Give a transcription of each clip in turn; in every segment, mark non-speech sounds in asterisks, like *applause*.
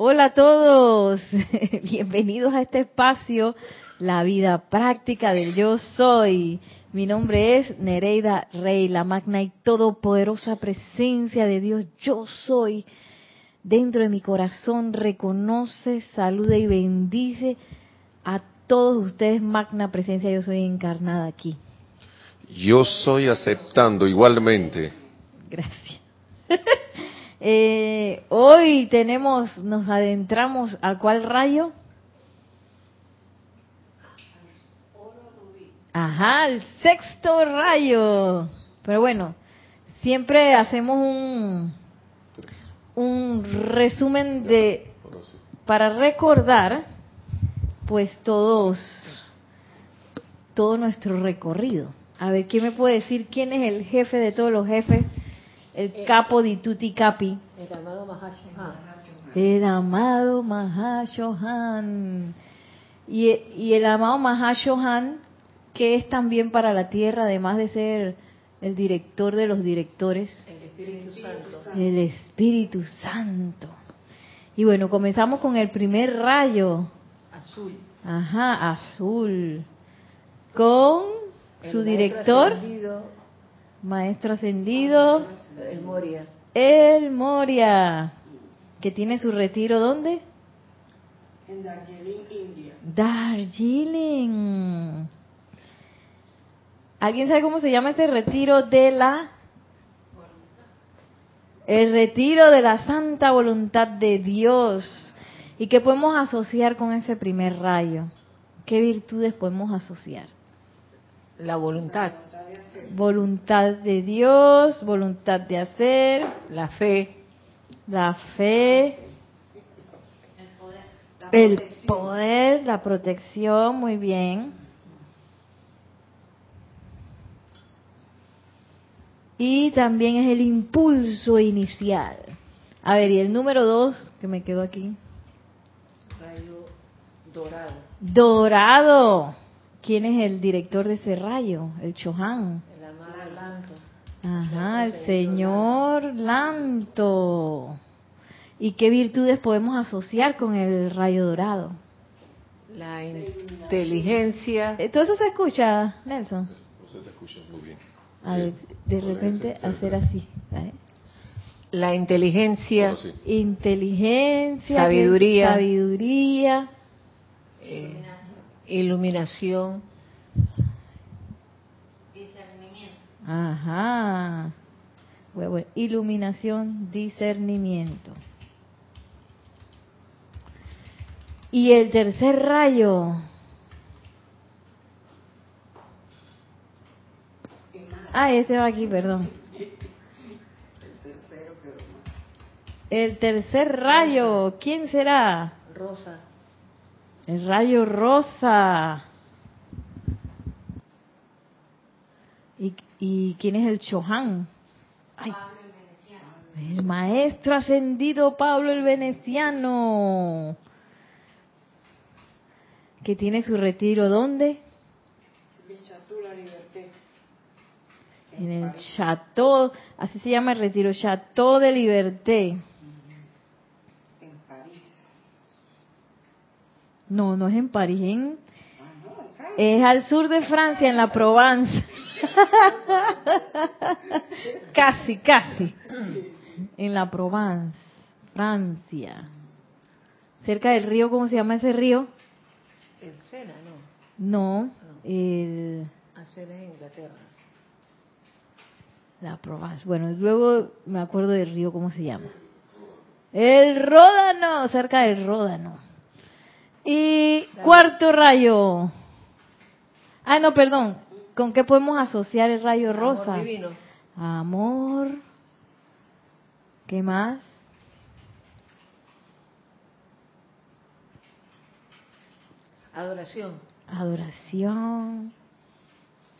Hola a todos, *laughs* bienvenidos a este espacio, la vida práctica del yo soy. Mi nombre es Nereida Rey, la magna y todopoderosa presencia de Dios, yo soy. Dentro de mi corazón reconoce, saluda y bendice a todos ustedes, magna presencia, yo soy encarnada aquí. Yo soy aceptando igualmente. Gracias. *laughs* Eh, hoy tenemos, nos adentramos a cuál rayo? Ajá, el sexto rayo. Pero bueno, siempre hacemos un, un resumen de, para recordar, pues todos, todo nuestro recorrido. A ver, ¿quién me puede decir quién es el jefe de todos los jefes? El Eh, capo di tutti capi. El amado Mahashohan. El amado Mahashohan. Y, y el amado Mahashohan, que es también para la tierra, además de ser el director de los directores, El Espíritu Santo. el Espíritu Santo. Y bueno, comenzamos con el primer rayo. Azul. Ajá, azul. Con El su director, ascendido, maestro ascendido, El Moria. el Moria, que tiene su retiro ¿dónde? en Darjeeling, India. Darjeeling. ¿Alguien sabe cómo se llama ese retiro de la... El retiro de la santa voluntad de Dios. ¿Y qué podemos asociar con ese primer rayo? ¿Qué virtudes podemos asociar? La voluntad. Voluntad de Dios, voluntad de hacer, La fe. la fe, el poder, la protección, muy bien. Y también es el impulso inicial. A ver, y el número dos, que me quedó aquí. Rayo dorado. Dorado. ¿Quién es el director de ese rayo? El Chohan. El amado Lanto. Ajá, el señor Lanto. ¿Y qué virtudes podemos asociar con el rayo dorado? La inteligencia. Eh, ¿Todo eso se escucha, Nelson? Se te escucha muy bien. A ver, de repente hacer así. La inteligencia. Sí. Inteligencia, Sabiduría. sabiduría, eh, iluminación. ajá, Bueno, bueno, iluminación, discernimiento. Y el tercer rayo. Ah, este va aquí, perdón. El tercer rayo, ¿quién será? Rosa. El rayo rosa. ¿Y, y quién es el Chohan? Ay, el maestro ascendido Pablo el Veneciano. Que tiene su retiro ¿dónde? En el Chateau, así se llama el retiro, Chateau de Liberté. En París. No, no es en París, en- es al sur de Francia, en la Provence. *laughs* casi, casi. En la Provence, Francia. Cerca del río, ¿cómo se llama ese río? El Sena, no. No, el, Ah, Sena es Inglaterra. la Provence. Bueno, luego me acuerdo del río, ¿cómo se llama? El Ródano, cerca del Ródano. Y cuarto rayo. Ah, no, perdón. ¿Con qué podemos asociar el rayo rosa? Amor divino. Amor. ¿Qué más? Adoración. Adoración.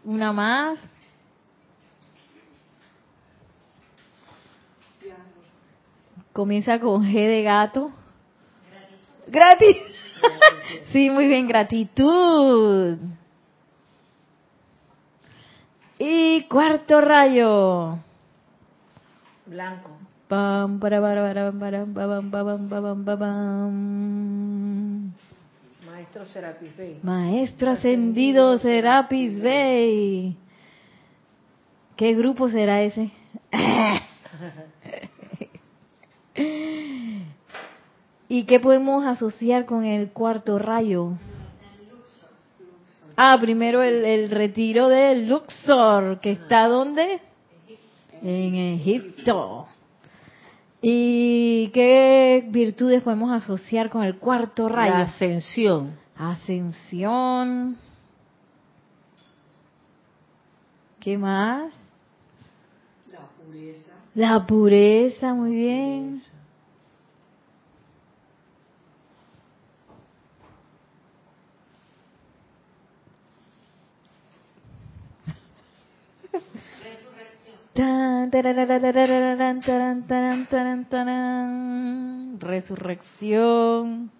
Una más. Comienza con G de gato. Gratitud. *laughs* Sí, muy bien, gratitud. Y cuarto rayo. Blanco. Pam, para, para, para. Maestro Serapis Bey. Maestro ascendido Serapis Bey. ¿Qué grupo será ese? *laughs* ¿Y qué podemos asociar con el cuarto rayo? Ah, primero el, el retiro de Luxor, que está ¿dónde? En Egipto. ¿Y qué virtudes podemos asociar con el cuarto rayo? La ascensión. Ascensión. ¿Qué más? La pureza. La pureza, muy bien. Resurrección.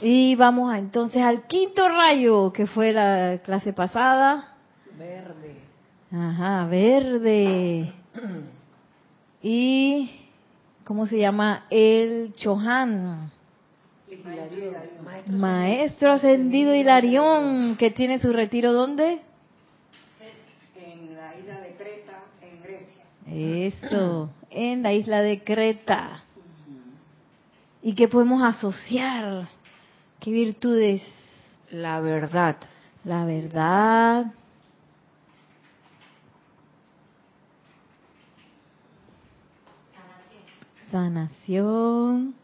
Y vamos a, entonces al quinto rayo, que fue la clase pasada. Verde. Ajá, verde. Y, ¿cómo se llama? El Chohan. Maestro ascendido Hilarión, que tiene su retiro ¿dónde? En la isla de Creta, en Grecia. Eso, en la isla de Creta. ¿Y qué podemos asociar? ¿Qué virtudes? La verdad. La verdad. Sanación.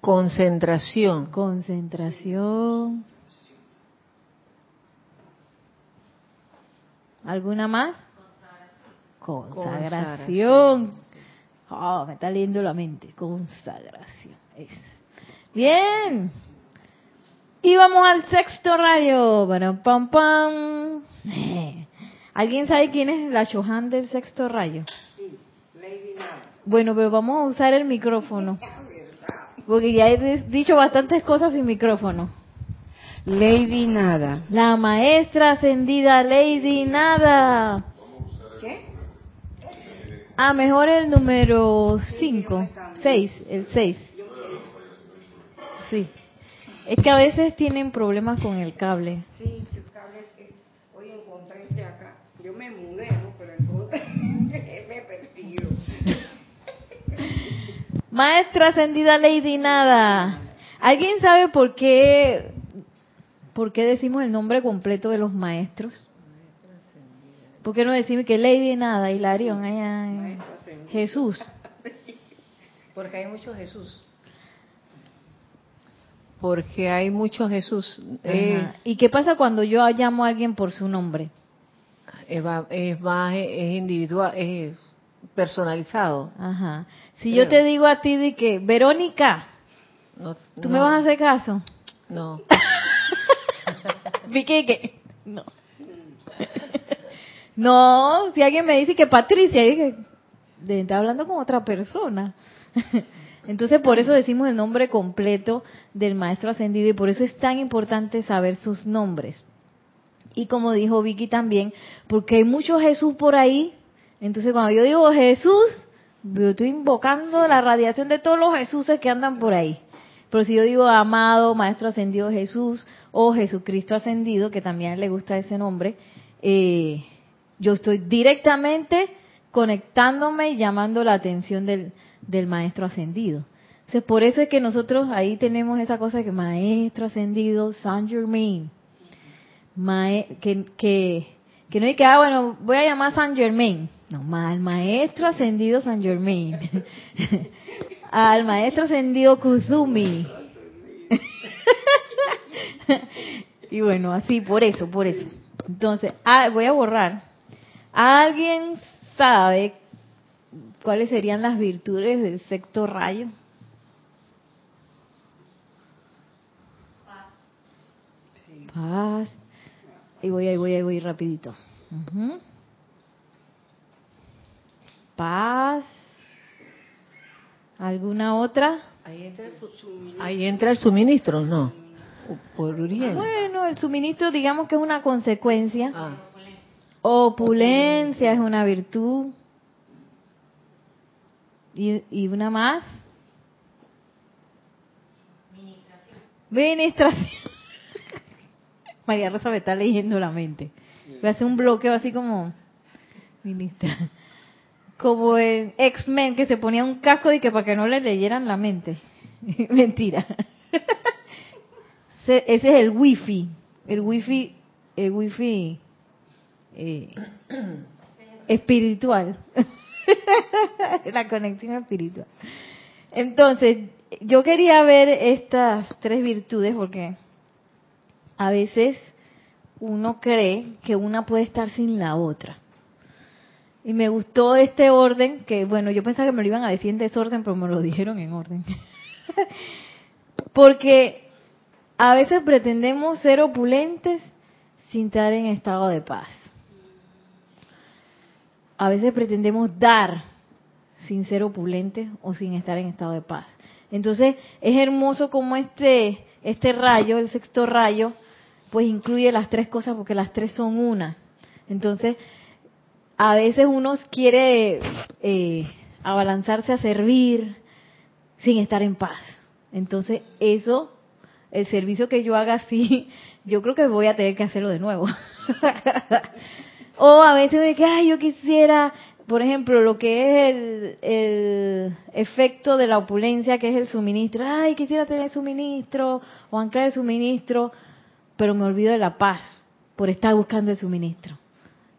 Concentración. Concentración. ¿Alguna más? Consagración. Oh, me está leyendo la mente. Consagración. Bien. Y vamos al sexto rayo. Pam, pam, pam. *laughs* ¿Alguien sabe quién es la Chohan del sexto rayo? Sí, Lady. Bueno, pero vamos a usar el micrófono. Porque ya he dicho bastantes cosas sin micrófono. Lady Nada. La maestra ascendida Lady Nada. ¿Qué? Ah, mejor el número 5, 6, el 6. Sí. Es que a veces tienen problemas con el cable. Sí, el cable que hoy encontré este acá. Yo me mudé, ¿no? Pero encontré, *laughs* me persiguió. Maestra ascendida Lady Nada. ¿Alguien sabe por qué por qué decimos el nombre completo de los maestros? ¿Por qué no decimos que Lady Nada, Hilarión, allá. Jesús? *laughs* Porque hay mucho Jesús. Porque hay mucho Jesús. Eh. ¿Y qué pasa cuando yo llamo a alguien por su nombre? es, más, es individual, es personalizado. Ajá. Si Creo. yo te digo a ti de que, Verónica, No, ¿tú no, me vas a hacer caso? No. *laughs* Vicky, que no. No, si alguien me dice que Patricia, dije, está hablando con otra persona. Entonces, por eso decimos el nombre completo del maestro ascendido y por eso es tan importante saber sus nombres. Y como dijo Vicky también, porque hay mucho Jesús por ahí. Entonces, cuando yo digo Jesús, yo estoy invocando la radiación de todos los Jesuses que andan por ahí. Pero si yo digo amado, maestro ascendido Jesús o Jesucristo ascendido, que también le gusta ese nombre, eh, yo estoy directamente conectándome y llamando la atención del, del maestro ascendido. Entonces, por eso es que nosotros ahí tenemos esa cosa que maestro ascendido Saint Germain, Mae- que, que, que no hay que, ah, bueno, voy a llamar Saint Germain. No, al maestro ascendido Saint Germain. *laughs* al maestro ascendido Kuzumi. *laughs* *laughs* *laughs* y bueno, así, por eso, por eso. Entonces, ah, voy a borrar. ¿Alguien sabe cuáles serían las virtudes del sexto rayo? Paz. Ahí voy, ahí voy, ahí voy rapidito. Paz. ¿Alguna otra? Ahí entra el, su- ahí entra el suministro, ¿no? Por Uriel. Bueno, el suministro digamos que es una consecuencia. Ah, Opulencia es una virtud. ¿Y, y una más? Ministración. *laughs* María Rosa me está leyendo la mente. Voy a hacer un bloqueo así como ministra. Como en X-Men que se ponía un casco y que para que no le leyeran la mente. *laughs* Mentira. *laughs* Ese ese es el wifi. El wifi, el wifi eh, *coughs* espiritual. *laughs* la conexión espiritual. Entonces, yo quería ver estas tres virtudes porque a veces uno cree que una puede estar sin la otra. Y me gustó este orden, que bueno, yo pensaba que me lo iban a decir en desorden, pero me lo dijeron en orden. *laughs* Porque a veces pretendemos ser opulentes sin estar en estado de paz. A veces pretendemos dar sin ser opulentes o sin estar en estado de paz. Entonces es hermoso como este este rayo, el sexto rayo, pues incluye las tres cosas porque las tres son una. Entonces a veces uno quiere eh, abalanzarse a servir sin estar en paz. Entonces eso, el servicio que yo haga *laughs* así, yo creo que voy a tener que hacerlo de nuevo. *laughs* o a veces me que, ay, yo quisiera, por ejemplo, lo que es el, efecto de la opulencia, que es el suministro. Ay, quisiera tener suministro o anclar el suministro, pero me olvido de la paz por estar buscando el suministro.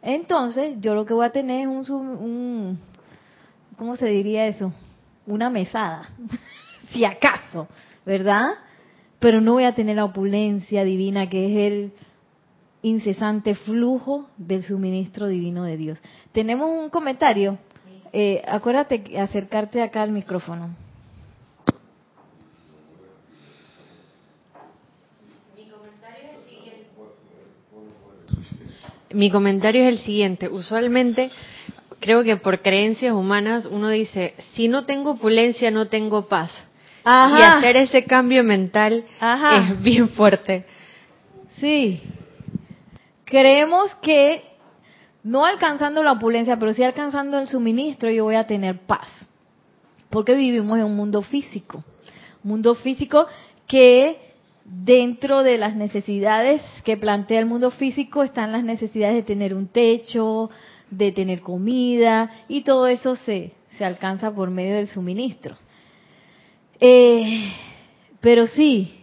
Entonces, yo lo que voy a tener es un, un ¿cómo se diría eso? Una mesada, *laughs* si acaso, ¿verdad? Pero no voy a tener la opulencia divina que es el incesante flujo del suministro divino de Dios. Tenemos un comentario. Eh, acuérdate acercarte acá al micrófono. Mi comentario es el siguiente. Usualmente, creo que por creencias humanas, uno dice, si no tengo opulencia, no tengo paz. Ajá. Y hacer ese cambio mental Ajá. es bien fuerte. Sí. Creemos que no alcanzando la opulencia, pero sí alcanzando el suministro, yo voy a tener paz. Porque vivimos en un mundo físico. Mundo físico que dentro de las necesidades que plantea el mundo físico están las necesidades de tener un techo, de tener comida, y todo eso se, se alcanza por medio del suministro. Eh, pero sí,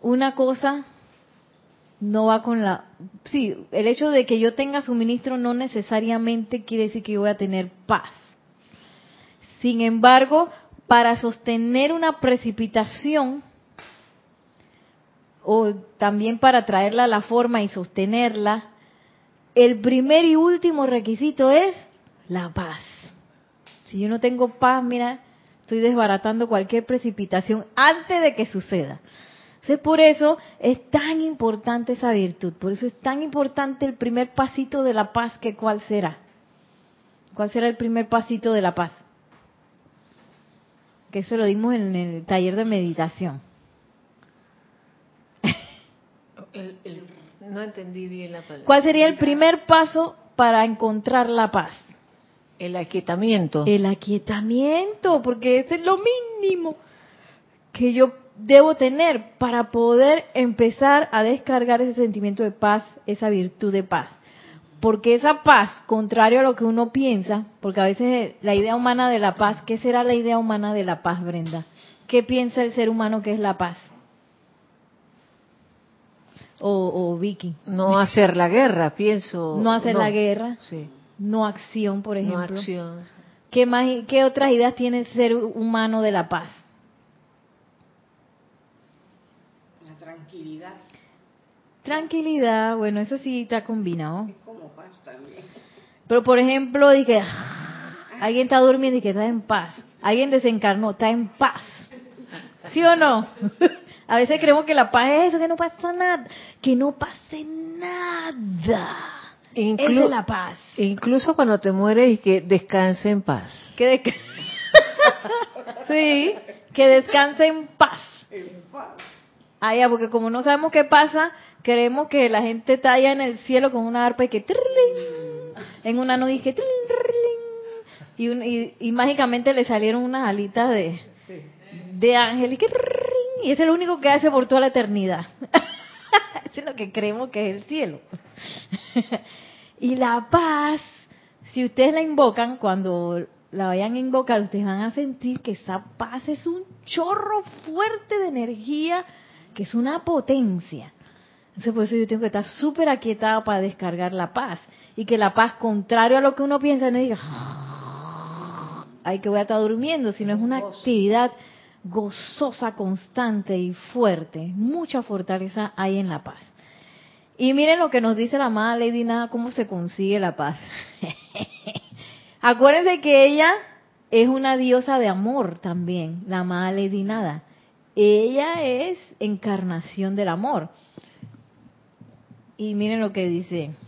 una cosa no va con la... Sí, el hecho de que yo tenga suministro no necesariamente quiere decir que yo voy a tener paz. Sin embargo, para sostener una precipitación, o también para traerla a la forma y sostenerla, el primer y último requisito es la paz. Si yo no tengo paz, mira, estoy desbaratando cualquier precipitación antes de que suceda. Entonces, por eso es tan importante esa virtud, por eso es tan importante el primer pasito de la paz, que cuál será. ¿Cuál será el primer pasito de la paz? Que eso lo dimos en el taller de meditación. *laughs* El- el- no entendí bien la palabra. ¿Cuál sería el primer paso para encontrar la paz? El aquietamiento. El aquietamiento, porque ese es lo mínimo que yo debo tener para poder empezar a descargar ese sentimiento de paz, esa virtud de paz. Porque esa paz, contrario a lo que uno piensa, porque a veces la idea humana de la paz, ¿qué será la idea humana de la paz, Brenda? ¿Qué piensa el ser humano que es la paz? O, o Vicky. No hacer la guerra, pienso. No hacer la guerra, Sí. No acción, por No ejemplo. acción. ¿Qué, más, ¿Qué otras ideas tiene el ser humano de la paz? La tranquilidad Tranquilidad, bueno, eso sí está combinado. es como paz también. Pero por ejemplo, dije, alguien está durmiendo y que está en paz. Alguien desencarnó, está en paz. ¿Sí o no? *laughs* A veces creemos que la paz es eso, que no pasa nada. Que no pase nada. Inclu- es la paz. Incluso cuando te mueres y que descanse en paz. Que desca- *laughs* sí, que descanse en paz. Ah, ya, porque como no sabemos qué pasa, creemos que la gente está allá en el cielo con una arpa y que... trrrling. en una no dije y, un- y, y mágicamente le salieron unas alitas de, de ángel y que y ese es lo único que hace por toda la eternidad. *laughs* Es lo que creemos que es el cielo. *laughs* y la paz, si ustedes la invocan, cuando la vayan a invocar, ustedes van a sentir que esa paz es un chorro fuerte de energía, que es una potencia. Entonces por eso yo tengo que estar súper aquietada para descargar la paz. Y que la paz, contrario a lo que uno piensa, no diga, ay que voy a estar durmiendo, sino es una actividad gozosa, constante y fuerte. Mucha fortaleza hay en la paz. Y miren lo que nos dice la amada Lady Nada, cómo se consigue la paz. *laughs* Acuérdense que ella es una diosa de amor también, la amada Lady Nada. Ella es encarnación del amor. Y miren lo que dice. *laughs*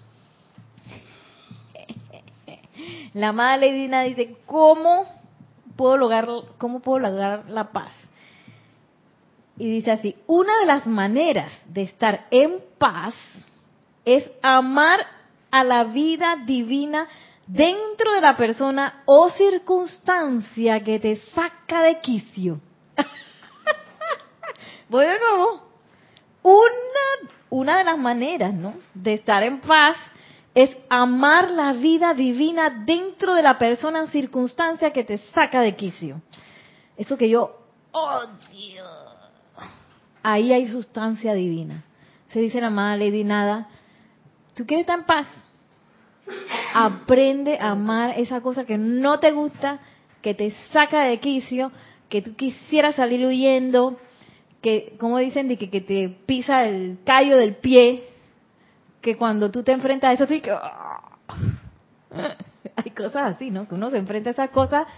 La amada Lady Nada dice, ¿cómo puedo lograr, cómo puedo lograr la paz? Y dice así, una de las maneras de estar en paz es amar a la vida divina dentro de la persona o circunstancia que te saca de quicio. *laughs* Voy de nuevo. Una, una de las maneras, ¿no? De estar en paz es amar la vida divina dentro de la persona o circunstancia que te saca de quicio. Eso que yo odio. Ahí hay sustancia divina. Se dice la amada Lady Nada, ¿tú quieres estar en paz? Aprende a amar esa cosa que no te gusta, que te saca de quicio, que tú quisieras salir huyendo, que, como dicen, que te pisa el callo del pie, que cuando tú te enfrentas a eso, sí que... *laughs* Hay cosas así, ¿no? Que uno se enfrenta a esas cosas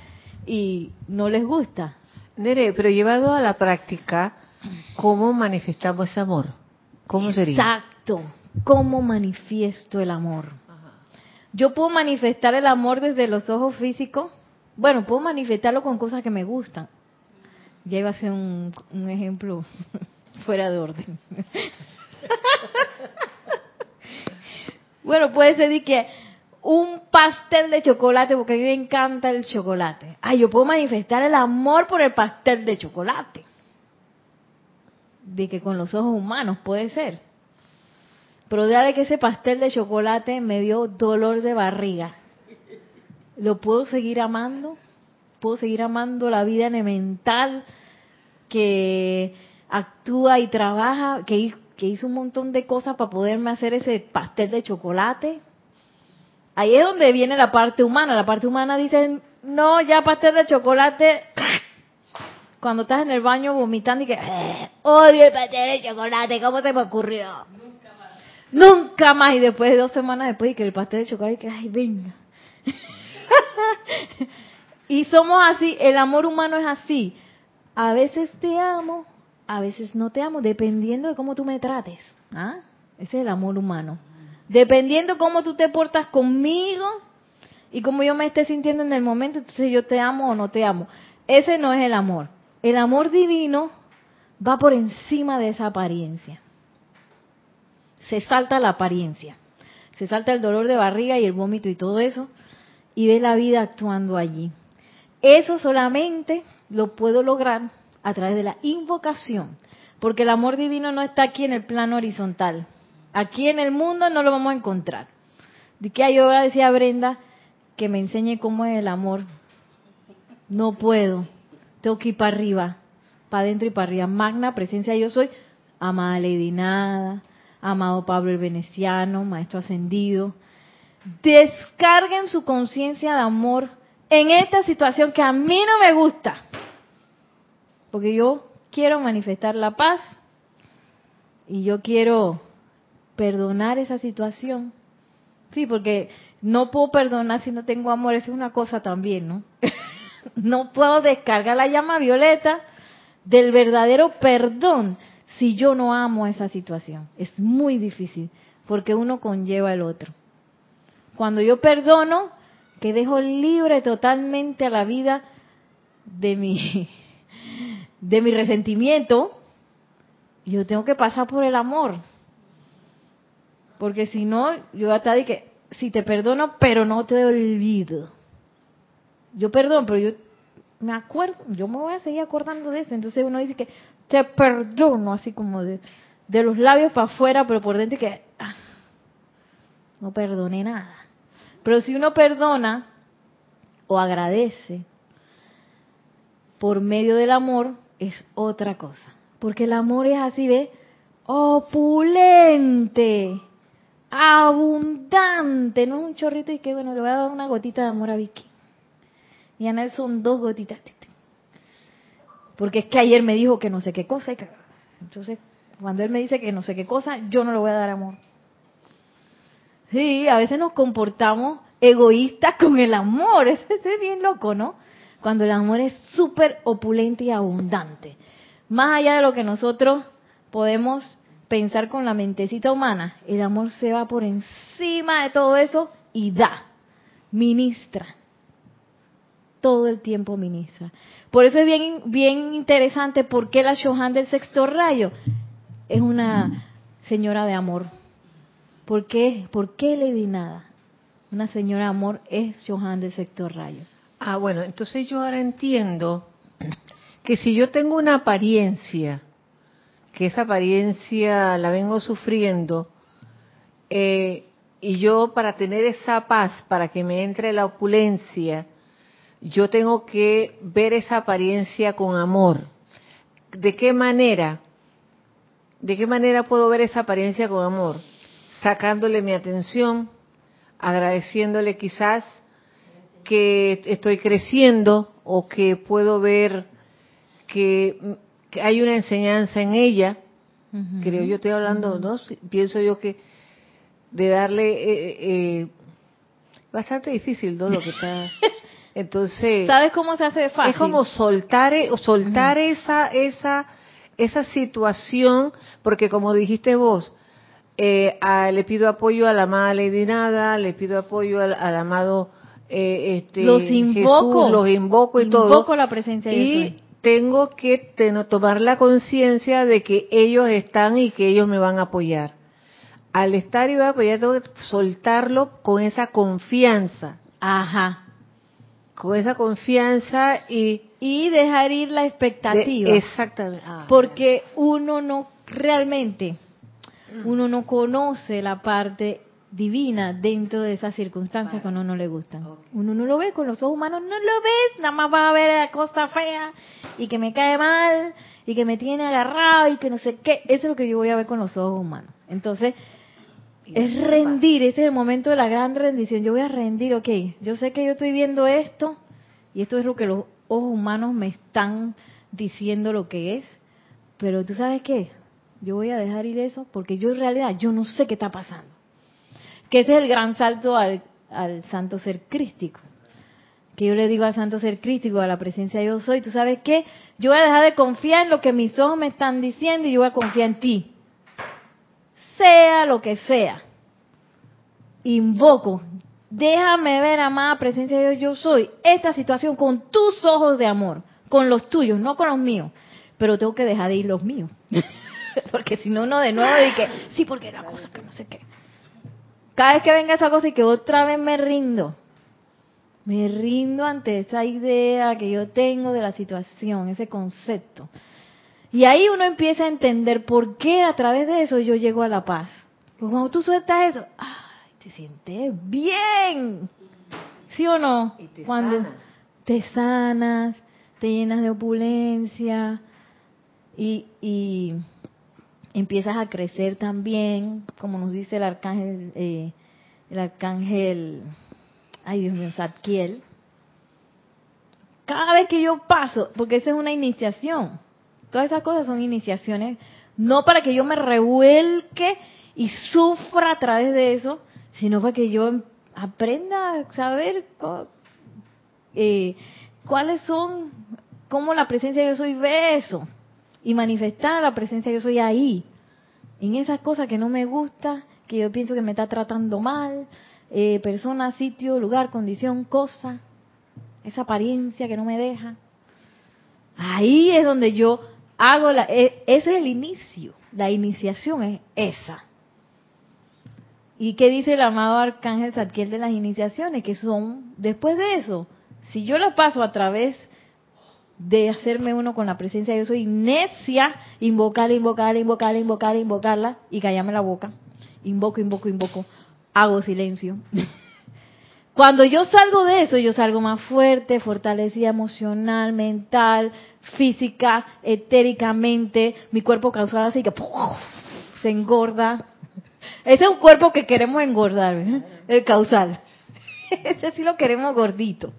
y no les gusta. Nere, pero llevado a la práctica, ¿cómo manifestamos ese amor? ¿Cómo sería? Exacto. ¿Cómo manifiesto el amor? Yo puedo manifestar el amor desde los ojos físicos. Bueno, puedo manifestarlo con cosas que me gustan. Ya iba a ser un, un ejemplo *laughs* fuera de orden. *laughs* bueno, puede ser que un pastel de chocolate, porque a mí me encanta el chocolate. Ah, yo puedo manifestar el amor por el pastel de chocolate. De que con los ojos humanos puede ser. Pero de que ese pastel de chocolate me dio dolor de barriga. ¿Lo puedo seguir amando? ¿Puedo seguir amando la vida elemental que actúa y trabaja, que, que hizo un montón de cosas para poderme hacer ese pastel de chocolate? Ahí es donde viene la parte humana. La parte humana dice, no, ya pastel de chocolate. Cuando estás en el baño vomitando y que, "Eh, odio el pastel de chocolate, ¿cómo se me ocurrió? Nunca más. Y después de dos semanas después, y que el pastel de chocolate, que, ay, venga. *laughs* y somos así, el amor humano es así. A veces te amo, a veces no te amo, dependiendo de cómo tú me trates. ¿Ah? Ese es el amor humano. Dependiendo cómo tú te portas conmigo y cómo yo me esté sintiendo en el momento, entonces yo te amo o no te amo. Ese no es el amor. El amor divino va por encima de esa apariencia. Se salta la apariencia. Se salta el dolor de barriga y el vómito y todo eso y ve la vida actuando allí. Eso solamente lo puedo lograr a través de la invocación, porque el amor divino no está aquí en el plano horizontal. Aquí en el mundo no lo vamos a encontrar. De que yo decía Brenda que me enseñe cómo es el amor. No puedo. Tengo que ir para arriba, para adentro y para arriba. Magna presencia yo soy. Amada Lady Nada, amado Pablo el Veneciano, maestro ascendido. Descarguen su conciencia de amor en esta situación que a mí no me gusta. Porque yo quiero manifestar la paz y yo quiero perdonar esa situación. Sí, porque no puedo perdonar si no tengo amor, esa es una cosa también, ¿no? *laughs* no puedo descargar la llama violeta del verdadero perdón si yo no amo esa situación. Es muy difícil, porque uno conlleva el otro. Cuando yo perdono, que dejo libre totalmente a la vida de mi de mi resentimiento, yo tengo que pasar por el amor. Porque si no, yo hasta que si te perdono, pero no te olvido. Yo perdono, pero yo me acuerdo, yo me voy a seguir acordando de eso. Entonces uno dice que te perdono, así como de, de los labios para afuera, pero por dentro que ah, no perdoné nada. Pero si uno perdona o agradece por medio del amor, es otra cosa. Porque el amor es así, ¿ve? Opulente, abundante, no es un chorrito y que bueno, le voy a dar una gotita de amor a Vicky. Y a Nelson dos gotitas. Porque es que ayer me dijo que no sé qué cosa. Entonces, cuando él me dice que no sé qué cosa, yo no le voy a dar amor. Sí, a veces nos comportamos egoístas con el amor. *laughs* Eso es bien loco, ¿no? Cuando el amor es súper opulente y abundante. Más allá de lo que nosotros podemos pensar con la mentecita humana, el amor se va por encima de todo eso y da, ministra. Todo el tiempo ministra. Por eso es bien, bien interesante porque la Shohan del sexto rayo es una señora de amor. ¿Por qué? ¿Por qué di Nada? Una señora de amor es Shohan del sexto rayo. Ah, bueno, entonces yo ahora entiendo que si yo tengo una apariencia, que esa apariencia la vengo sufriendo, eh, y yo para tener esa paz, para que me entre la opulencia, yo tengo que ver esa apariencia con amor. ¿De qué manera? ¿De qué manera puedo ver esa apariencia con amor? Sacándole mi atención, agradeciéndole quizás que estoy creciendo o que puedo ver que, hay una enseñanza en ella. Creo yo estoy hablando, ¿no? Pienso yo que de darle eh, eh, bastante difícil, ¿no? Lo que está *laughs* Entonces, ¿sabes cómo se hace fácil? Es como soltar, e, soltar esa, esa, esa situación, porque como dijiste vos, eh, le pido apoyo a la amada Lady Nada, le pido apoyo al, amado eh, este, los invoco, los invoco y todo. Invoco la presencia de y tengo que tomar la conciencia de que ellos están y que ellos me van a apoyar. Al estar y voy a apoyar, tengo que soltarlo con esa confianza. Ajá con esa confianza y y dejar ir la expectativa. exactamente. Ah, porque uno no realmente uno no conoce la parte divina dentro de esas circunstancias que a uno no le gustan. Uno no lo ve con los ojos humanos, no lo ves, nada más va a ver la cosa fea y que me cae mal y que me tiene agarrado y que no sé qué. Eso es lo que yo voy a ver con los ojos humanos. Entonces, es rendir, ese es el momento de la gran rendición. Yo voy a rendir, ok, yo sé que yo estoy viendo esto y esto es lo que los ojos humanos me están diciendo lo que es, pero tú sabes qué, yo voy a dejar ir eso porque yo en realidad yo no sé qué está pasando. Que ese es el gran salto al, al santo ser crístico. Que yo le digo al santo ser crístico, a la presencia de yo soy, tú sabes qué, yo voy a dejar de confiar en lo que mis ojos me están diciendo y yo voy a confiar en ti sea lo que sea, invoco, déjame ver, amada presencia de Dios, yo soy, esta situación con tus ojos de amor, con los tuyos, no con los míos, pero tengo que dejar de ir los míos, *laughs* porque si no, no de nuevo de que, sí, porque la cosa que no sé qué. Cada vez que venga esa cosa y que otra vez me rindo, me rindo ante esa idea que yo tengo de la situación, ese concepto. Y ahí uno empieza a entender por qué a través de eso yo llego a la paz. Porque cuando tú sueltas eso, ¡ay! Te sientes bien. ¿Sí o no? te cuando sanas. te sanas, te llenas de opulencia y, y empiezas a crecer también, como nos dice el arcángel, eh, el arcángel, ay Dios mío, Zadkiel. Cada vez que yo paso, porque esa es una iniciación, Todas esas cosas son iniciaciones, no para que yo me revuelque y sufra a través de eso, sino para que yo aprenda a saber eh, cuáles son, cómo la presencia de yo soy ve eso y manifestar la presencia yo soy ahí, en esas cosas que no me gusta, que yo pienso que me está tratando mal, eh, persona, sitio, lugar, condición, cosa, esa apariencia que no me deja. Ahí es donde yo hago la, e, ese es el inicio, la iniciación es esa. ¿Y qué dice el amado arcángel Zadkiel de las iniciaciones? Que son, después de eso, si yo la paso a través de hacerme uno con la presencia de Dios, soy necia, invocar, invocar, invocar, invocar, invocarla y callarme la boca. Invoco, invoco, invoco. Hago silencio. *laughs* Cuando yo salgo de eso, yo salgo más fuerte, fortalecida emocional, mental, física, etéricamente. Mi cuerpo causal así que *laughs* se engorda. Ese es un cuerpo que queremos engordar, ¿eh? el causal. *laughs* Ese sí lo queremos gordito.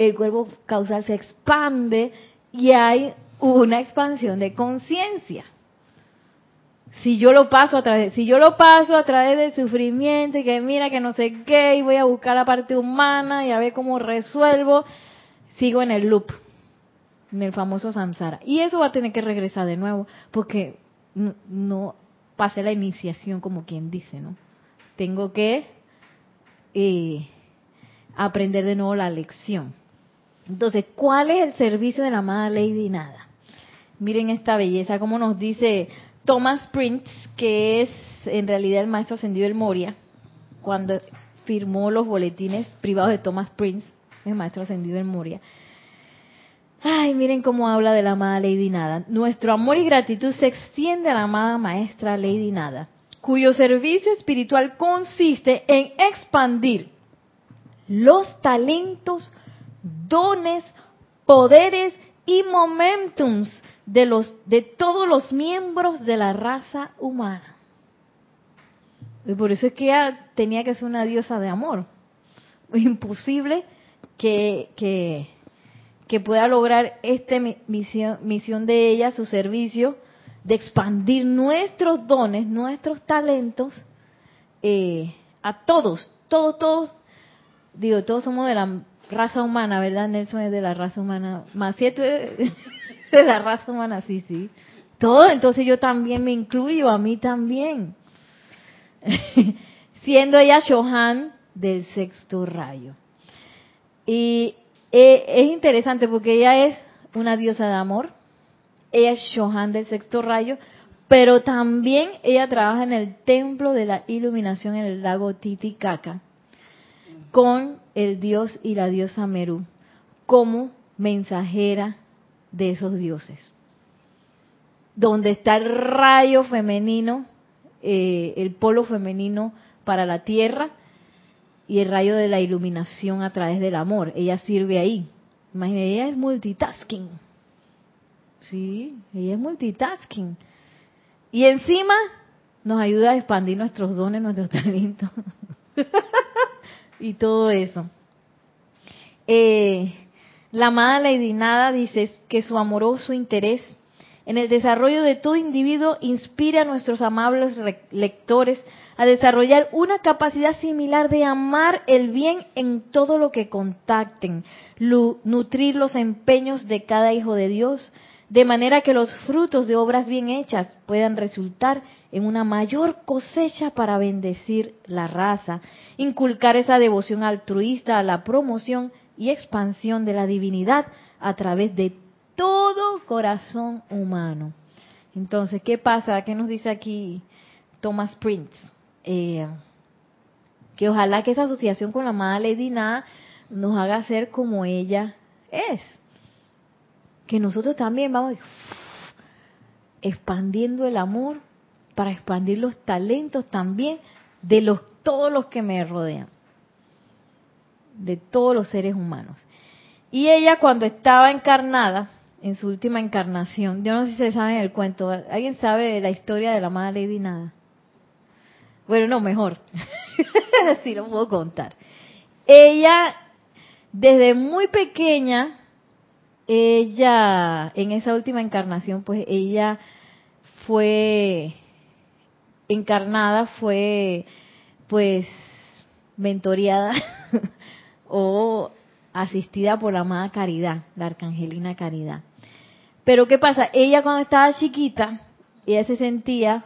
El cuerpo causal se expande y hay una expansión de conciencia. Si yo lo paso a través, si yo lo paso a través del sufrimiento y que mira que no sé qué y voy a buscar la parte humana y a ver cómo resuelvo, sigo en el loop, en el famoso samsara. Y eso va a tener que regresar de nuevo porque no, pasé la iniciación como quien dice, ¿no? Tengo que eh, aprender de nuevo la lección. Entonces, ¿cuál es el servicio de la amada Lady Nada? Miren esta belleza, como nos dice Thomas Prince, que es en realidad el maestro ascendido del Moria, cuando firmó los boletines privados de Thomas Prince, el maestro ascendido del Moria. Ay, miren cómo habla de la amada Lady Nada. Nuestro amor y gratitud se extiende a la amada maestra Lady Nada, cuyo servicio espiritual consiste en expandir los talentos, dones, poderes y momentums de los de todos los miembros de la raza humana. Y por eso es que ella tenía que ser una diosa de amor. Imposible que, que, que pueda lograr esta misión, misión de ella, su servicio, de expandir nuestros dones, nuestros talentos eh, a todos, todos, todos, digo, todos somos de la raza humana, ¿verdad? Nelson es de la raza humana, Macieto es *laughs* de la raza humana, sí, sí. Todo, entonces yo también me incluyo, a mí también. *laughs* Siendo ella Shohan del sexto rayo. Y eh, es interesante porque ella es una diosa de amor, ella es Shohan del sexto rayo, pero también ella trabaja en el templo de la iluminación en el lago Titicaca con el dios y la diosa Meru como mensajera de esos dioses. Donde está el rayo femenino, eh, el polo femenino para la tierra y el rayo de la iluminación a través del amor. Ella sirve ahí. Imagínate, ella es multitasking. Sí, ella es multitasking. Y encima nos ayuda a expandir nuestros dones, nuestros *laughs* talentos. Y todo eso. Eh, la amada Lady Nada dice que su amoroso interés en el desarrollo de todo individuo inspira a nuestros amables lectores a desarrollar una capacidad similar de amar el bien en todo lo que contacten, nutrir los empeños de cada hijo de Dios, de manera que los frutos de obras bien hechas puedan resultar en una mayor cosecha para bendecir la raza, inculcar esa devoción altruista a la promoción y expansión de la divinidad a través de todo corazón humano. Entonces, ¿qué pasa? ¿Qué nos dice aquí Thomas Prince? Eh, que ojalá que esa asociación con la amada Lady Nada nos haga ser como ella es que nosotros también vamos expandiendo el amor para expandir los talentos también de los todos los que me rodean, de todos los seres humanos. Y ella cuando estaba encarnada, en su última encarnación, yo no sé si se sabe el cuento, ¿alguien sabe la historia de la madre Lady Nada? Bueno, no, mejor, *laughs* así lo puedo contar. Ella, desde muy pequeña, ella, en esa última encarnación, pues ella fue encarnada, fue pues mentoreada *laughs* o asistida por la amada Caridad, la arcangelina Caridad. Pero ¿qué pasa? Ella cuando estaba chiquita, ella se sentía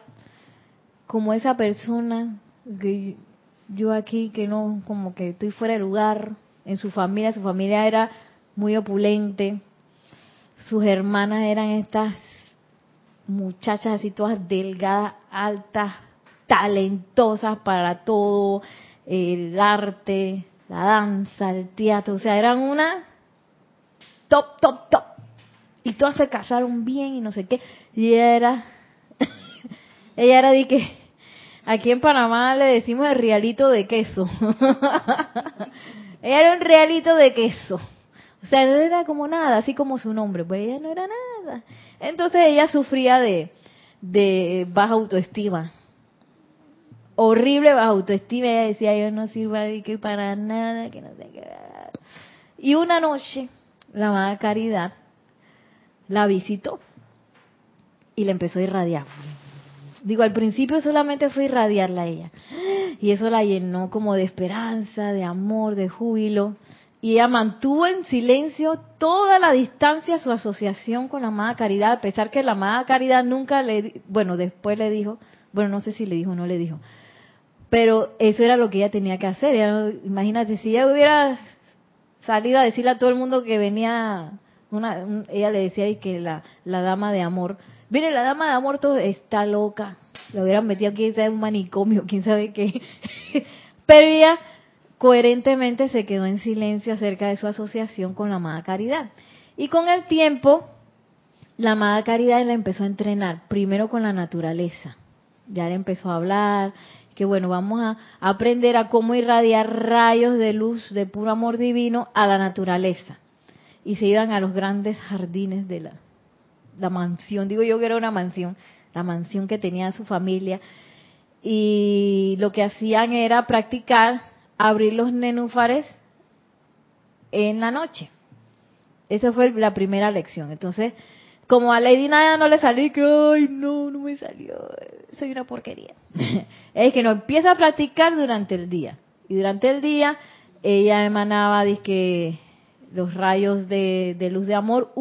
como esa persona que yo aquí que no, como que estoy fuera de lugar, en su familia, su familia era muy opulente, sus hermanas eran estas muchachas así todas delgadas, altas, talentosas para todo, el arte, la danza, el teatro, o sea, eran una top, top, top. Y todas se casaron bien y no sé qué. Y era, *laughs* ella era de que, aquí en Panamá le decimos el realito de queso. *laughs* ella era un realito de queso. O sea, no era como nada, así como su nombre, pues ella no era nada. Entonces ella sufría de, baja autoestima. Horrible baja autoestima. Ella decía, yo no sirvo para nada, que no sé qué. Y una noche, la amada Caridad la visitó y le empezó a irradiar. Digo, al principio solamente fue irradiarla a ella. Y eso la llenó como de esperanza, de amor, de júbilo y ella mantuvo en silencio toda la distancia su asociación con la amada caridad, a pesar que la amada caridad nunca le, bueno, después le dijo, bueno, no sé si le dijo o no le dijo, pero eso era lo que ella tenía que hacer. imagínate, si ella hubiera salido a decirle a todo el mundo que venía, una, ella le decía que la, la dama de amor, viene la dama de amor, todo está loca, lo hubieran metido quién sabe un manicomio, quién sabe qué, *laughs* pero ella coherentemente se quedó en silencio acerca de su asociación con la amada caridad. Y con el tiempo, la amada caridad la empezó a entrenar, primero con la naturaleza. Ya le empezó a hablar, que bueno, vamos a aprender a cómo irradiar rayos de luz de puro amor divino a la naturaleza. Y se iban a los grandes jardines de la, la mansión, digo yo que era una mansión, la mansión que tenía su familia. Y lo que hacían era practicar abrir los nenúfares en la noche. Esa fue la primera lección. Entonces, como a Lady Nada no le salió, que, ay, no, no me salió, soy una porquería. *laughs* es que no empieza a practicar durante el día. Y durante el día, ella emanaba, que los rayos de, luz de amor,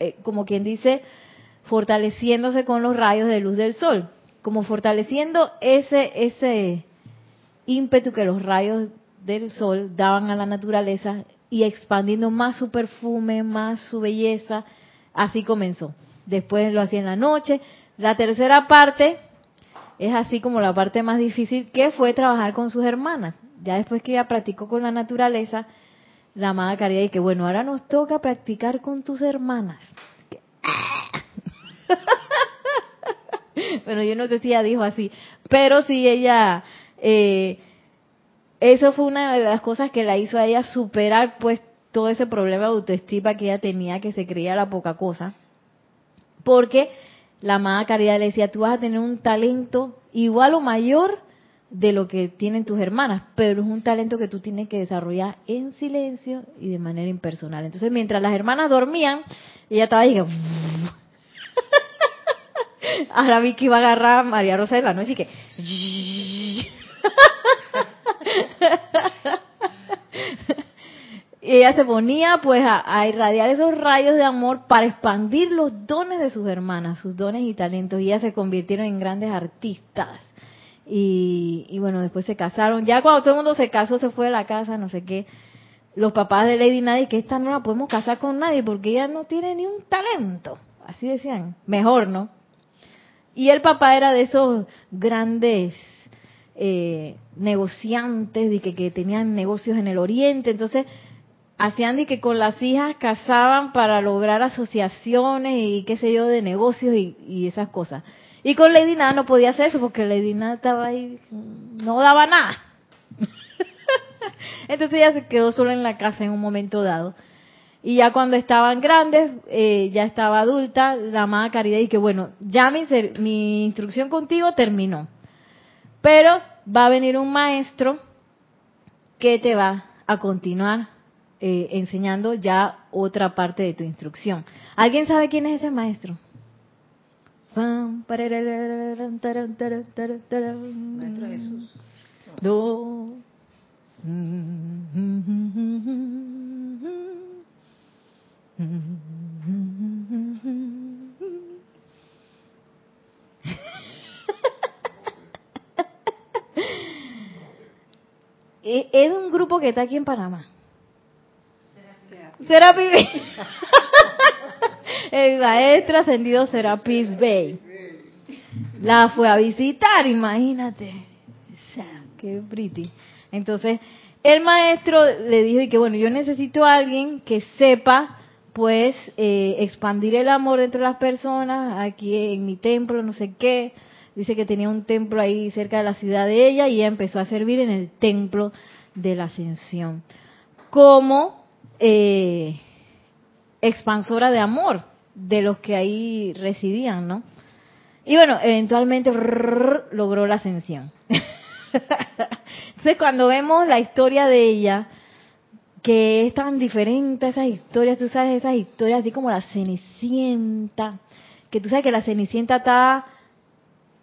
eh, como quien dice, fortaleciéndose con los rayos de luz del sol, como fortaleciendo ese, ese, ímpetu que los rayos del sol daban a la naturaleza y expandiendo más su perfume, más su belleza. Así comenzó. Después lo hacía en la noche. La tercera parte es así como la parte más difícil, que fue trabajar con sus hermanas. Ya después que ella practicó con la naturaleza, la amada Caridad, y que bueno, ahora nos toca practicar con tus hermanas. *laughs* bueno, yo no sé si dijo así, pero sí ella eh, eso fue una de las cosas que la hizo a ella superar pues todo ese problema de autoestima que ella tenía, que se creía la poca cosa. Porque la amada Caridad le decía, tú vas a tener un talento igual o mayor de lo que tienen tus hermanas, pero es un talento que tú tienes que desarrollar en silencio y de manera impersonal. Entonces, mientras las hermanas dormían, ella estaba ahí, *laughs* ahora vi que iba a agarrar a María Rosa de la noche y que *laughs* y *laughs* ella se ponía pues a, irradiar esos rayos de amor para expandir los dones de sus hermanas, sus dones y talentos. Y ellas se convirtieron en grandes artistas. Y, bueno, después se casaron. Ya cuando todo el mundo se casó, se fue de la casa, no sé qué. Los papás de Lady Nadie, que esta no la podemos casar con nadie porque ella no tiene ni un talento. Así decían. Mejor, ¿no? Y el papá era de esos grandes eh, negociantes de que, tenían negocios en el oriente, entonces hacían de que con las hijas casaban para lograr asociaciones y qué sé yo de negocios y, esas cosas. Y con Lady Nada no podía hacer eso porque Lady Nada estaba ahí, no daba nada. *laughs* entonces ella se quedó sola en la casa en un momento dado. Y ya cuando estaban grandes, eh, ya estaba adulta, la amada Caridad y que bueno, ya mi, mi instrucción contigo terminó pero va a venir un maestro que te va a continuar eh, enseñando ya otra parte de tu instrucción. ¿Alguien sabe quién es ese maestro? Maestro Jesús. Es un grupo que está aquí en Panamá. Será Pibe. *laughs* el maestro ascendido Serapis Bey. La fue a visitar, imagínate. Qué pretty. Entonces, el maestro le dijo y que bueno, yo necesito a alguien que sepa pues eh, expandir el amor dentro de las personas, aquí en mi templo, no sé qué. Dice que tenía un templo ahí cerca de la ciudad de ella y ella empezó a servir en el templo de la ascensión como eh, expansora de amor de los que ahí residían, ¿no? Y bueno, eventualmente logró la ascensión. *laughs* Entonces cuando vemos la historia de ella, que es tan diferente esas historias, tú sabes, esas historias así como la Cenicienta, que tú sabes que la Cenicienta está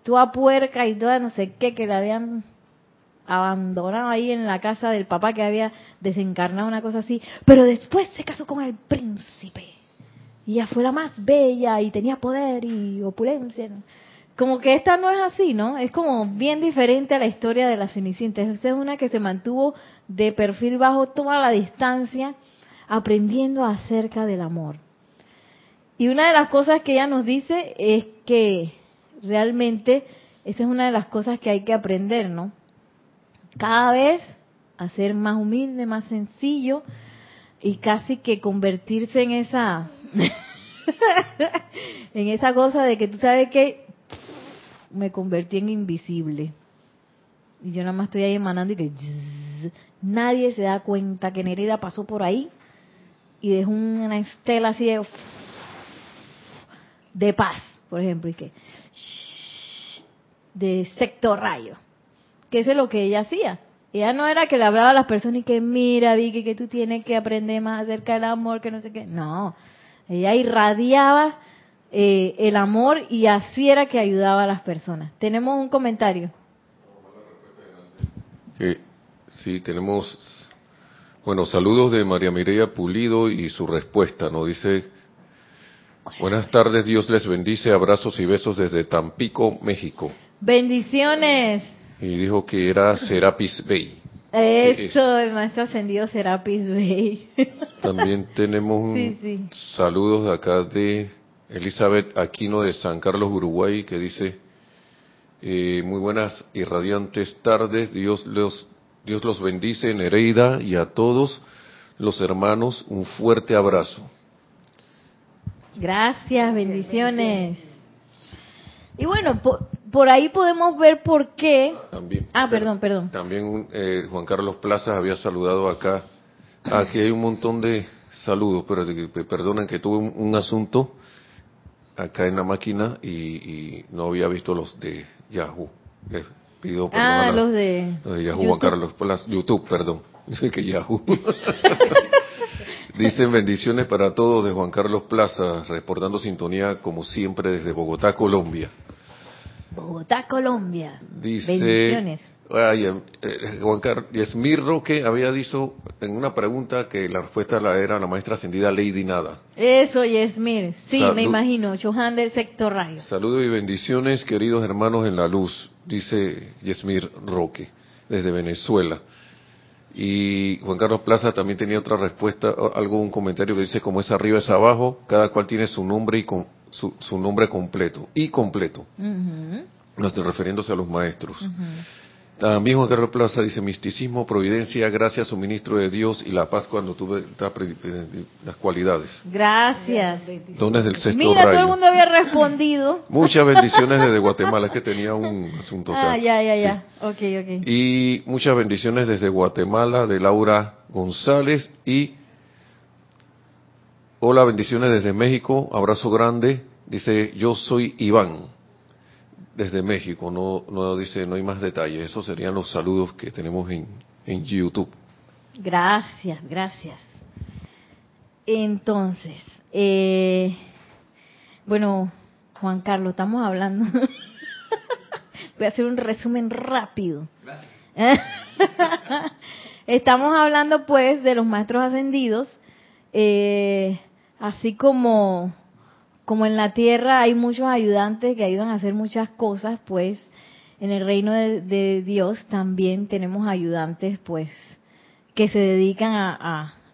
toda puerca y toda no sé qué, que la habían abandonado ahí en la casa del papá que había desencarnado una cosa así, pero después se casó con el príncipe y ella fue la más bella y tenía poder y opulencia. Como que esta no es así, ¿no? Es como bien diferente a la historia de la Cenicienta. Esta es una que se mantuvo de perfil bajo toda la distancia, aprendiendo acerca del amor. Y una de las cosas que ella nos dice es que realmente esa es una de las cosas que hay que aprender, ¿no? Cada vez a ser más humilde, más sencillo y casi que convertirse en esa *laughs* en esa cosa de que tú sabes que me convertí en invisible. Y yo nada más estoy ahí emanando y que nadie se da cuenta que Nereida pasó por ahí y dejó una estela así de, de paz, por ejemplo, y que de sector rayo. Que es lo que ella hacía. Ella no era que le hablaba a las personas y que mira, Vicky, que tú tienes que aprender más acerca del amor, que no sé qué. No, ella irradiaba eh, el amor y así era que ayudaba a las personas. Tenemos un comentario. Que, sí, tenemos, bueno, saludos de María Mireya Pulido y su respuesta, ¿no? Dice, buenas tardes, Dios les bendice, abrazos y besos desde Tampico, México. Bendiciones. Y dijo que era Serapis Bay. Eso, el maestro ascendido Serapis Bey. *laughs* También tenemos un Sí, sí. saludos de acá de Elizabeth Aquino de San Carlos, Uruguay, que dice, eh, muy buenas y radiantes tardes, Dios los, Dios los bendice, Nereida, y a todos los hermanos, un fuerte abrazo. Gracias, bendiciones. Y bueno, por, por ahí podemos ver por qué. También, Ah, perdón, perdón. También eh, Juan Carlos Plazas había saludado acá. Aquí hay un montón de saludos, pero perdonen que tuve un, un asunto acá en la máquina y, y no había visto los de Yahoo. Les pido perdón a Ah, la- los de. los de Yahoo, Juan YouTube. Carlos Plazas, YouTube, perdón. *laughs* Dice que Yahoo. *laughs* Dicen bendiciones para todos de Juan Carlos Plaza, reportando sintonía como siempre desde Bogotá, Colombia. Bogotá, Colombia. Dice Bendiciones. ay, eh, eh, Juan Carlos Yasmir Roque había dicho en una pregunta que la respuesta la era la maestra ascendida Lady Nada. Eso, Yesmir. Sí, Salud. me imagino. Chohan del sector rayo. Saludos y bendiciones, queridos hermanos en la luz, dice Yasmir Roque, desde Venezuela. Y Juan Carlos Plaza también tenía otra respuesta, un comentario que dice, como es arriba es abajo, cada cual tiene su nombre y con, su, su nombre completo, y completo, no estoy refiriéndose a los maestros. También Juan Carlos Plaza dice misticismo, providencia, gracia, suministro de Dios y la paz cuando tuve eh, las cualidades. Gracias. Dones del sexto Mira, todo el rayo. mundo había respondido. *laughs* Muchas bendiciones desde Guatemala, es que tenía un asunto acá. Ah, ya, ya, Sí. ya. Ok, ok. Y muchas bendiciones desde Guatemala de Laura González y hola, bendiciones desde México, abrazo grande. Dice, yo soy Iván desde México, no, no dice, no hay más detalles. Esos serían los saludos que tenemos en, en YouTube. Gracias, gracias. Entonces, eh, bueno, Juan Carlos, estamos hablando. *laughs* Voy a hacer un resumen rápido. *laughs* estamos hablando, pues, de los maestros ascendidos, eh, así como como en la tierra hay muchos ayudantes que ayudan a hacer muchas cosas, pues en el reino de, Dios también tenemos ayudantes, pues, que se dedican a-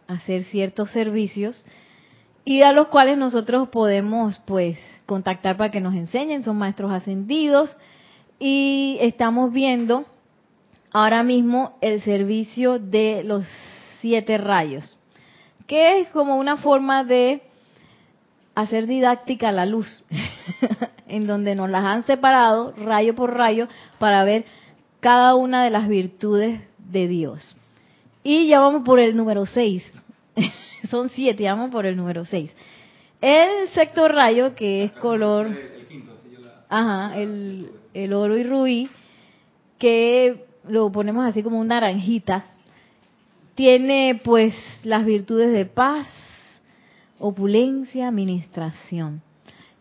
a hacer ciertos servicios. y a los cuales nosotros podemos pues contactar para que nos enseñen, son maestros ascendidos y estamos viendo ahora mismo el servicio de los siete rayos, que es como una forma de hacer didáctica la luz, *laughs* en donde nos las han separado rayo por rayo para ver cada una de las virtudes de Dios. Y ya vamos por el número 6. *laughs* Son siete, ya vamos por el número 6. El sexto rayo, que es color... Ajá, el, el oro y rubí, que lo ponemos así como una naranjita, tiene pues las virtudes de paz, opulencia, administración.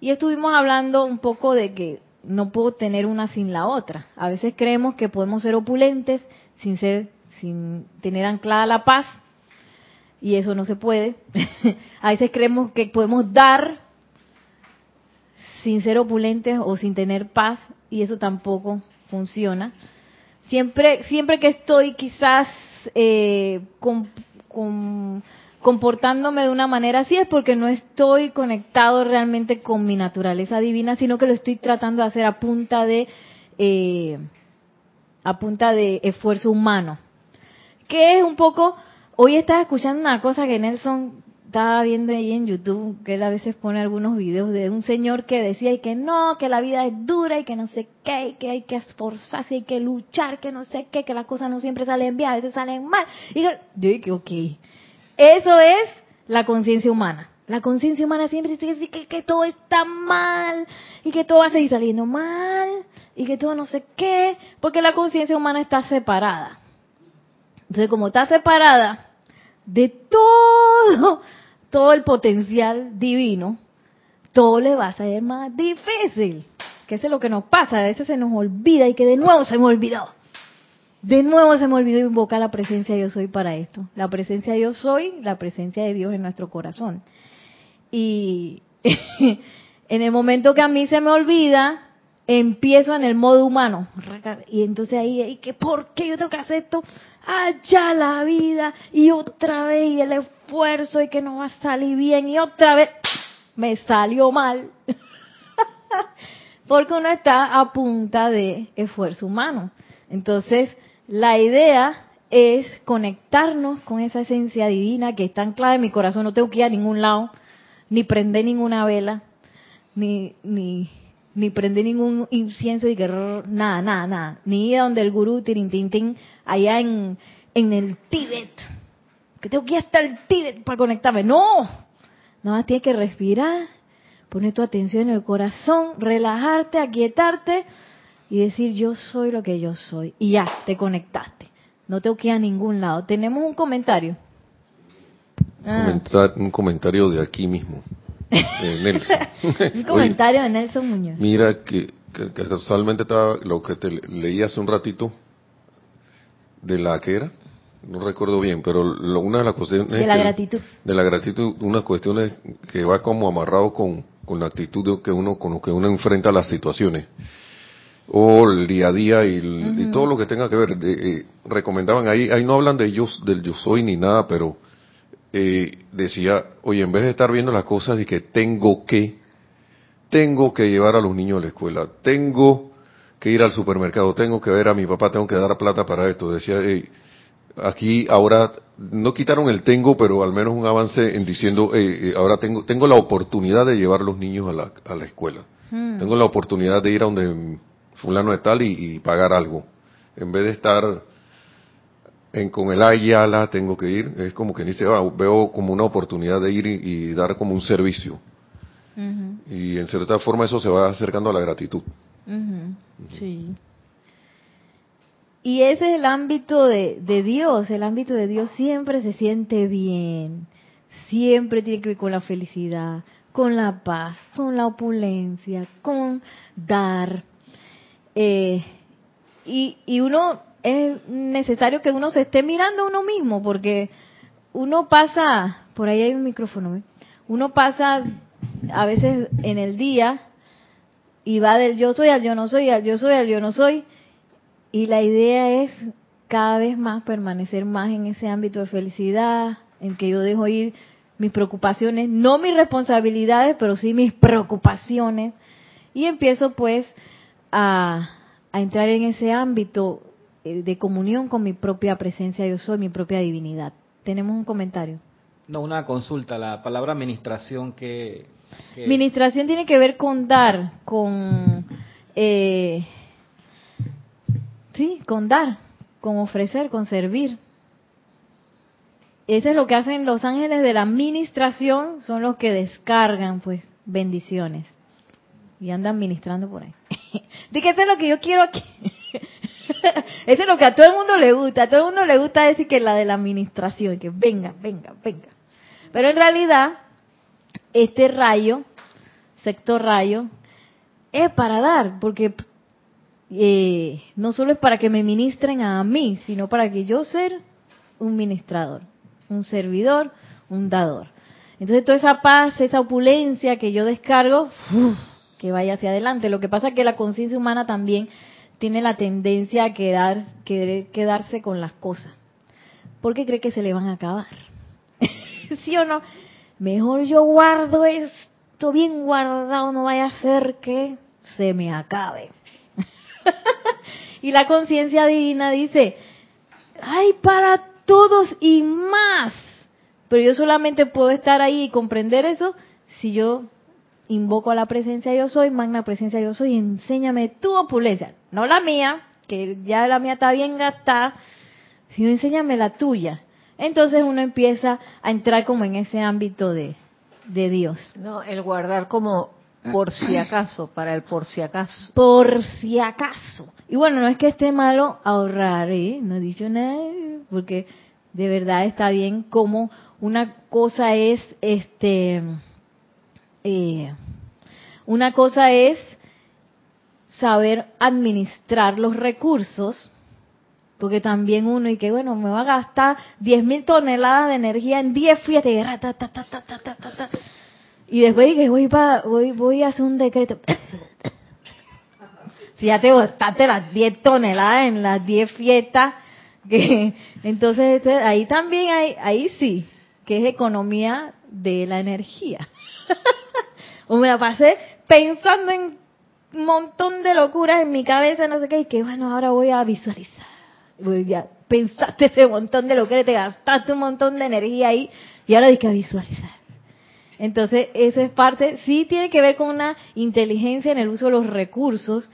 Y estuvimos hablando un poco de que no puedo tener una sin la otra. A veces creemos que podemos ser opulentes sin ser sin tener anclada la paz y eso no se puede. *laughs* a veces creemos que podemos dar sin ser opulentes o sin tener paz y eso tampoco funciona. Siempre, siempre que estoy quizás eh, con, comportándome de una manera así es porque no estoy conectado realmente con mi naturaleza divina, sino que lo estoy tratando de hacer a punta de eh, a punta de esfuerzo humano. Que es un poco, hoy estaba escuchando una cosa que Nelson estaba viendo ahí en YouTube, que él a veces pone algunos videos de un señor que decía y que no, que la vida es dura y que no sé qué, y que hay que esforzarse, hay que luchar, que no sé qué, que las cosas no siempre salen bien, a veces salen mal. Y yo dije, ok, eso es la conciencia humana. La conciencia humana siempre dice que, todo está mal y que todo va a seguir saliendo mal y que todo no sé qué, porque la conciencia humana está separada. Entonces, como está separada de todo *laughs* todo el potencial divino, todo le va a ser más difícil. Que eso es lo que nos pasa, a veces se nos olvida y que de nuevo se me olvidó. De nuevo se me olvidó invocar la presencia de yo soy para esto. La presencia de yo soy, la presencia de Dios en nuestro corazón. Y *laughs* en el momento que a mí se me olvida, empiezo en el modo humano. Y entonces ahí, ¿qué, ¿por qué yo tengo que hacer esto? Allá la vida, y otra vez, y el esfuerzo, y que no va a salir bien, y otra vez, me salió mal. *laughs* Porque uno está a punta de esfuerzo humano. Entonces, la idea es conectarnos con esa esencia divina que está anclada en mi corazón. No tengo que ir a ningún lado, ni prender ninguna vela, ni, ni ni prende ningún incienso y que nada, nada, nada. Ni ir a donde el gurú tirintintín allá en, en el Tíbet. Que tengo que ir hasta el Tíbet para conectarme. No, nada más tienes que respirar, poner tu atención en el corazón, relajarte, aquietarte y decir yo soy lo que yo soy. Y ya, te conectaste. No tengo que a ningún lado. Tenemos un comentario. Ah. un comentario de aquí mismo. *laughs* Nelson. Un *laughs* comentario de Nelson Muñoz. Mira que, que, casualmente estaba lo que te leí hace un ratito de la que era, no recuerdo bien, pero una de las cuestiones de la gratitud, de la gratitud, una cuestión que va como amarrado con, con la actitud que uno con lo que uno enfrenta las situaciones o el día a día y, todo lo que tenga que ver. Eh, recomendaban ahí, ahí no hablan de ellos, del yo soy ni nada, pero eh, decía, oye, en vez de estar viendo las cosas y que tengo que, tengo que llevar a los niños a la escuela, tengo que ir al supermercado, tengo que ver a mi papá, tengo que dar plata para esto. Decía, aquí ahora no quitaron el tengo, pero al menos un avance en diciendo, eh, ahora tengo, tengo la oportunidad de llevar a los niños a la, a la escuela. Hmm. Tengo la oportunidad de ir a donde fulano de tal y, y pagar algo. En vez de estar en, con el Ayala tengo que ir, es como que dice, ah, veo como una oportunidad de ir y, dar como un servicio. Y en cierta forma eso se va acercando a la gratitud. Sí. Y ese es el ámbito de, de Dios, el ámbito de Dios siempre se siente bien, siempre tiene que ver con la felicidad, con la paz, con la opulencia, con dar. Eh, y, y uno es necesario que uno se esté mirando a uno mismo, porque uno pasa, por ahí hay un micrófono, uno pasa a veces en el día y va del yo soy al yo no soy, al yo soy al yo no soy, y la idea es cada vez más permanecer más en ese ámbito de felicidad, en que yo dejo ir mis preocupaciones, no mis responsabilidades, pero sí mis preocupaciones. Y empiezo pues a, a entrar en ese ámbito eh, de comunión con mi propia presencia, yo soy mi propia divinidad. Tenemos un comentario. No, una consulta. La palabra administración que... que- Ministración tiene que ver con dar, con... eh, sí, con dar, con ofrecer, con servir. Eso es lo que hacen los ángeles de la administración, son los que descargan, pues, bendiciones. Y andan ministrando por ahí. *laughs* Que eso es lo que yo quiero aquí. *laughs* Eso es lo que a todo el mundo le gusta. A todo el mundo le gusta decir que la de la administración, que venga, venga, venga. Pero en realidad, este rayo, sector rayo, es para dar, porque eh, no solo es para que me ministren a mí, sino para que yo ser un ministrador, un servidor, un dador. Entonces toda esa paz, esa opulencia que yo descargo, ¡uf! Que vaya hacia adelante. Lo que pasa es que la conciencia humana también tiene la tendencia a querer quedarse con las cosas, porque cree que se le van a acabar. *laughs* ¿Sí o no? Mejor yo guardo esto bien guardado, no vaya a ser que se me acabe. *laughs* y la conciencia divina dice, hay para todos y más. Pero yo solamente puedo estar ahí y comprender eso si yo invoco a la presencia yo soy, magna presencia yo soy, enséñame tu opulencia, no la mía, que ya la mía está bien gastada, sino enséñame la tuya. Entonces uno empieza a entrar como en ese ámbito de, de Dios. No, el guardar como por si acaso, para el por si acaso. Por si acaso. Y bueno, no es que esté malo ahorrar, ¿eh? No he dicho nada, porque de verdad está bien como una cosa es, este, eh, una cosa es saber administrar los recursos, porque también uno y que bueno, me va a gastar 10 mil toneladas de energía en 10 fiestas y, después que voy, pa, voy, voy a hacer un decreto. *laughs* si ya te gastaste las 10 toneladas en las 10 fiestas, que, *laughs* entonces este, ahí también hay, ahí sí, que es economía de la energía. *laughs* o me la pasé pensando en un montón de locuras en mi cabeza, no sé qué, y que bueno, ahora voy a visualizar. Pues ya pensaste ese montón de locuras, te gastaste un montón de energía ahí, y ahora hay que visualizar. Entonces, esa es parte, sí tiene que ver con una inteligencia en el uso de los recursos,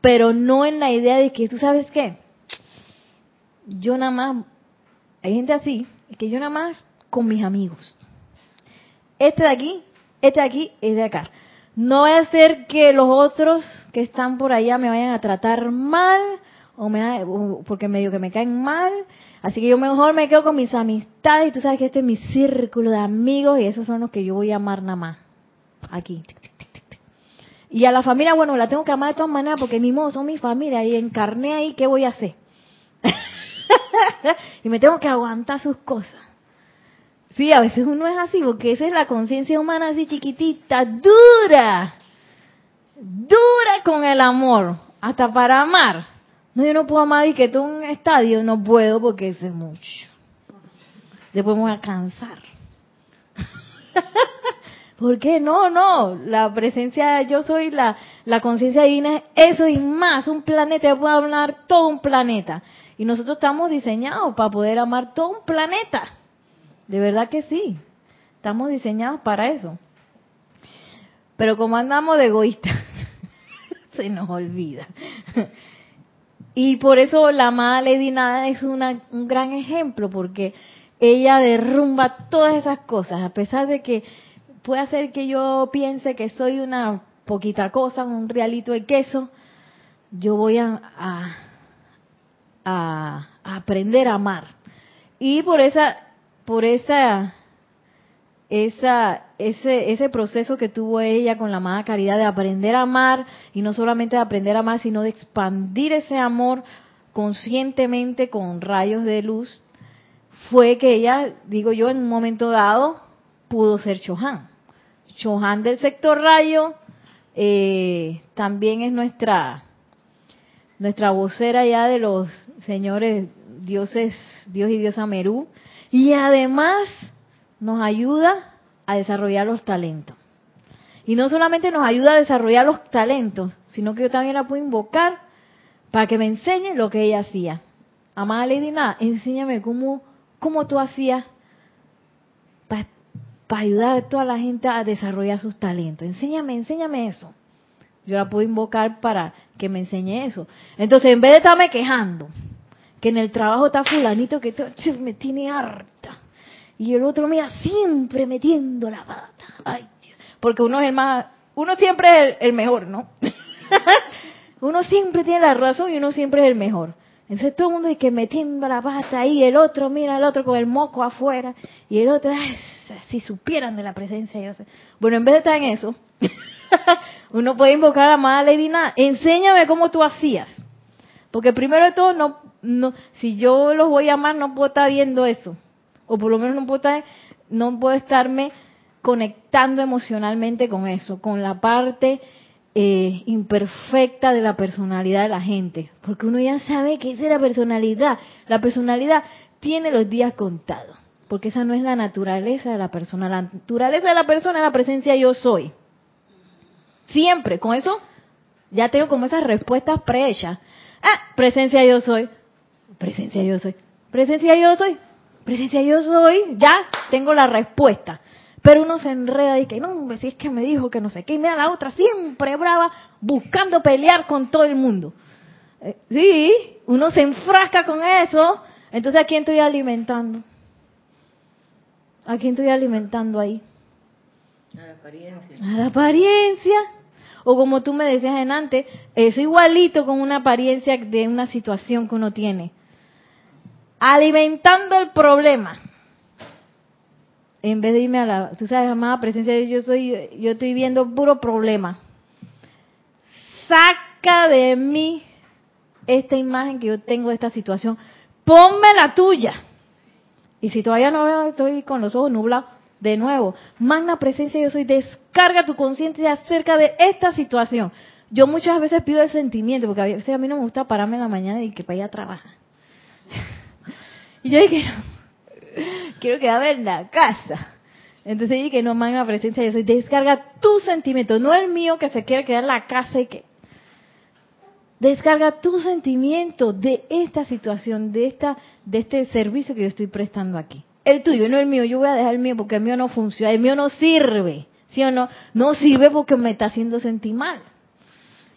pero no en la idea de que, ¿tú sabes qué? Yo nada más, hay gente así, que yo nada más con mis amigos. Este de aquí, este de aquí, es de acá. No voy a hacer que los otros que están por allá me vayan a tratar mal, o me, porque medio que me caen mal. Así que yo mejor me quedo con mis amistades, y tú sabes que este es mi círculo de amigos, y esos son los que yo voy a amar nada más. Aquí. Y a la familia, bueno, la tengo que amar de todas maneras, porque ni modo, son mi familia, y encarné ahí, ¿qué voy a hacer? *laughs* y me tengo que aguantar sus cosas. Sí, a veces uno es así, porque esa es la conciencia humana así chiquitita, dura, dura con el amor, hasta para amar. No, yo no puedo amar y que todo un estadio, no puedo porque eso es mucho. Después me voy a. *laughs* ¿Por qué? No, no, la presencia, yo soy la, la conciencia divina, es eso y más, un planeta, yo puedo hablar todo un planeta. Y nosotros estamos diseñados para poder amar todo un planeta. De verdad que sí. Estamos diseñados para eso. Pero como andamos de egoístas, *laughs* se nos olvida. Y por eso la amada Lady Nada es una, un gran ejemplo, porque ella derrumba todas esas cosas, a pesar de que puede hacer que yo piense que soy una poquita cosa, un realito de queso, yo voy a, a, aprender a amar. Y por esa, por esa, esa, ese, ese proceso que tuvo ella con la amada caridad de aprender a amar, y no solamente de aprender a amar, sino de expandir ese amor conscientemente con rayos de luz, fue que ella, digo yo, en un momento dado, pudo ser Chohan. Chohan del sector rayo eh, también es nuestra nuestra vocera ya de los señores dioses, Dios y diosa Merú, y además nos ayuda a desarrollar los talentos. Y no solamente nos ayuda a desarrollar los talentos, sino que yo también la puedo invocar para que me enseñe lo que ella hacía. Amada Lady Nada, enséñame cómo, cómo tú hacías para, ayudar a toda la gente a desarrollar sus talentos. Enséñame, enséñame eso. Yo la puedo invocar para que me enseñe eso. Entonces, en vez de estarme quejando, que en el trabajo está fulanito que me tiene harta, y el otro, mira, siempre metiendo la pata. Ay. Porque uno es el más, uno siempre es el, mejor, ¿no? *laughs* uno siempre tiene la razón y uno siempre es el mejor. Entonces todo el mundo dice que metiendo la pata ahí, el otro, mira el otro con el moco afuera, y el otro, ay, si supieran de la presencia de Dios. Bueno, en vez de estar en eso, *laughs* uno puede invocar a la amada Nada. Enséñame cómo tú hacías. Porque primero de todo, no, no, si yo los voy a amar, no puedo estar viendo eso. O por lo menos no puedo, estar, no puedo estarme conectando emocionalmente con eso, con la parte eh, imperfecta de la personalidad de la gente. Porque uno ya sabe que esa es la personalidad. La personalidad tiene los días contados. Porque esa no es la naturaleza de la persona. La naturaleza de la persona es la presencia yo soy. Siempre. Con eso ya tengo como esas respuestas prehechas. Ah, presencia yo soy. Presencia yo soy. Presencia yo soy. Presencia yo soy. Ya tengo la respuesta. Pero uno se enreda y que no, si es que me dijo que no sé qué. Y mira la otra siempre brava buscando pelear con todo el mundo. Eh, sí, uno se enfrasca con eso. Entonces, ¿a quién estoy alimentando? ¿A quién estoy alimentando ahí? A la apariencia. A la apariencia. O como tú me decías en antes, es igualito con una apariencia de una situación que uno tiene. Alimentando el problema. En vez de irme a la, tú sabes, amada presencia yo soy, yo estoy viendo puro problema. Saca de mí esta imagen que yo tengo de esta situación. Ponme la tuya. Y si todavía no veo, estoy con los ojos nublados, de nuevo, magna presencia yo soy, descarga tu conciencia acerca de esta situación. Yo muchas veces pido el sentimiento, porque a veces a mí no me gusta pararme en la mañana y que para ir a trabajar. *laughs* y yo dije, *laughs* quiero quedarme en la casa. Entonces dije, no, magna presencia yo soy, descarga tu sentimiento, no el mío que se quiere quedar en la casa y que... Descarga tu sentimiento de esta situación, de esta, de este servicio que yo estoy prestando aquí. El tuyo, no el mío. Yo voy a dejar el mío porque el mío no funciona, el mío no sirve. ¿Sí o no? No sirve porque me está haciendo sentir mal.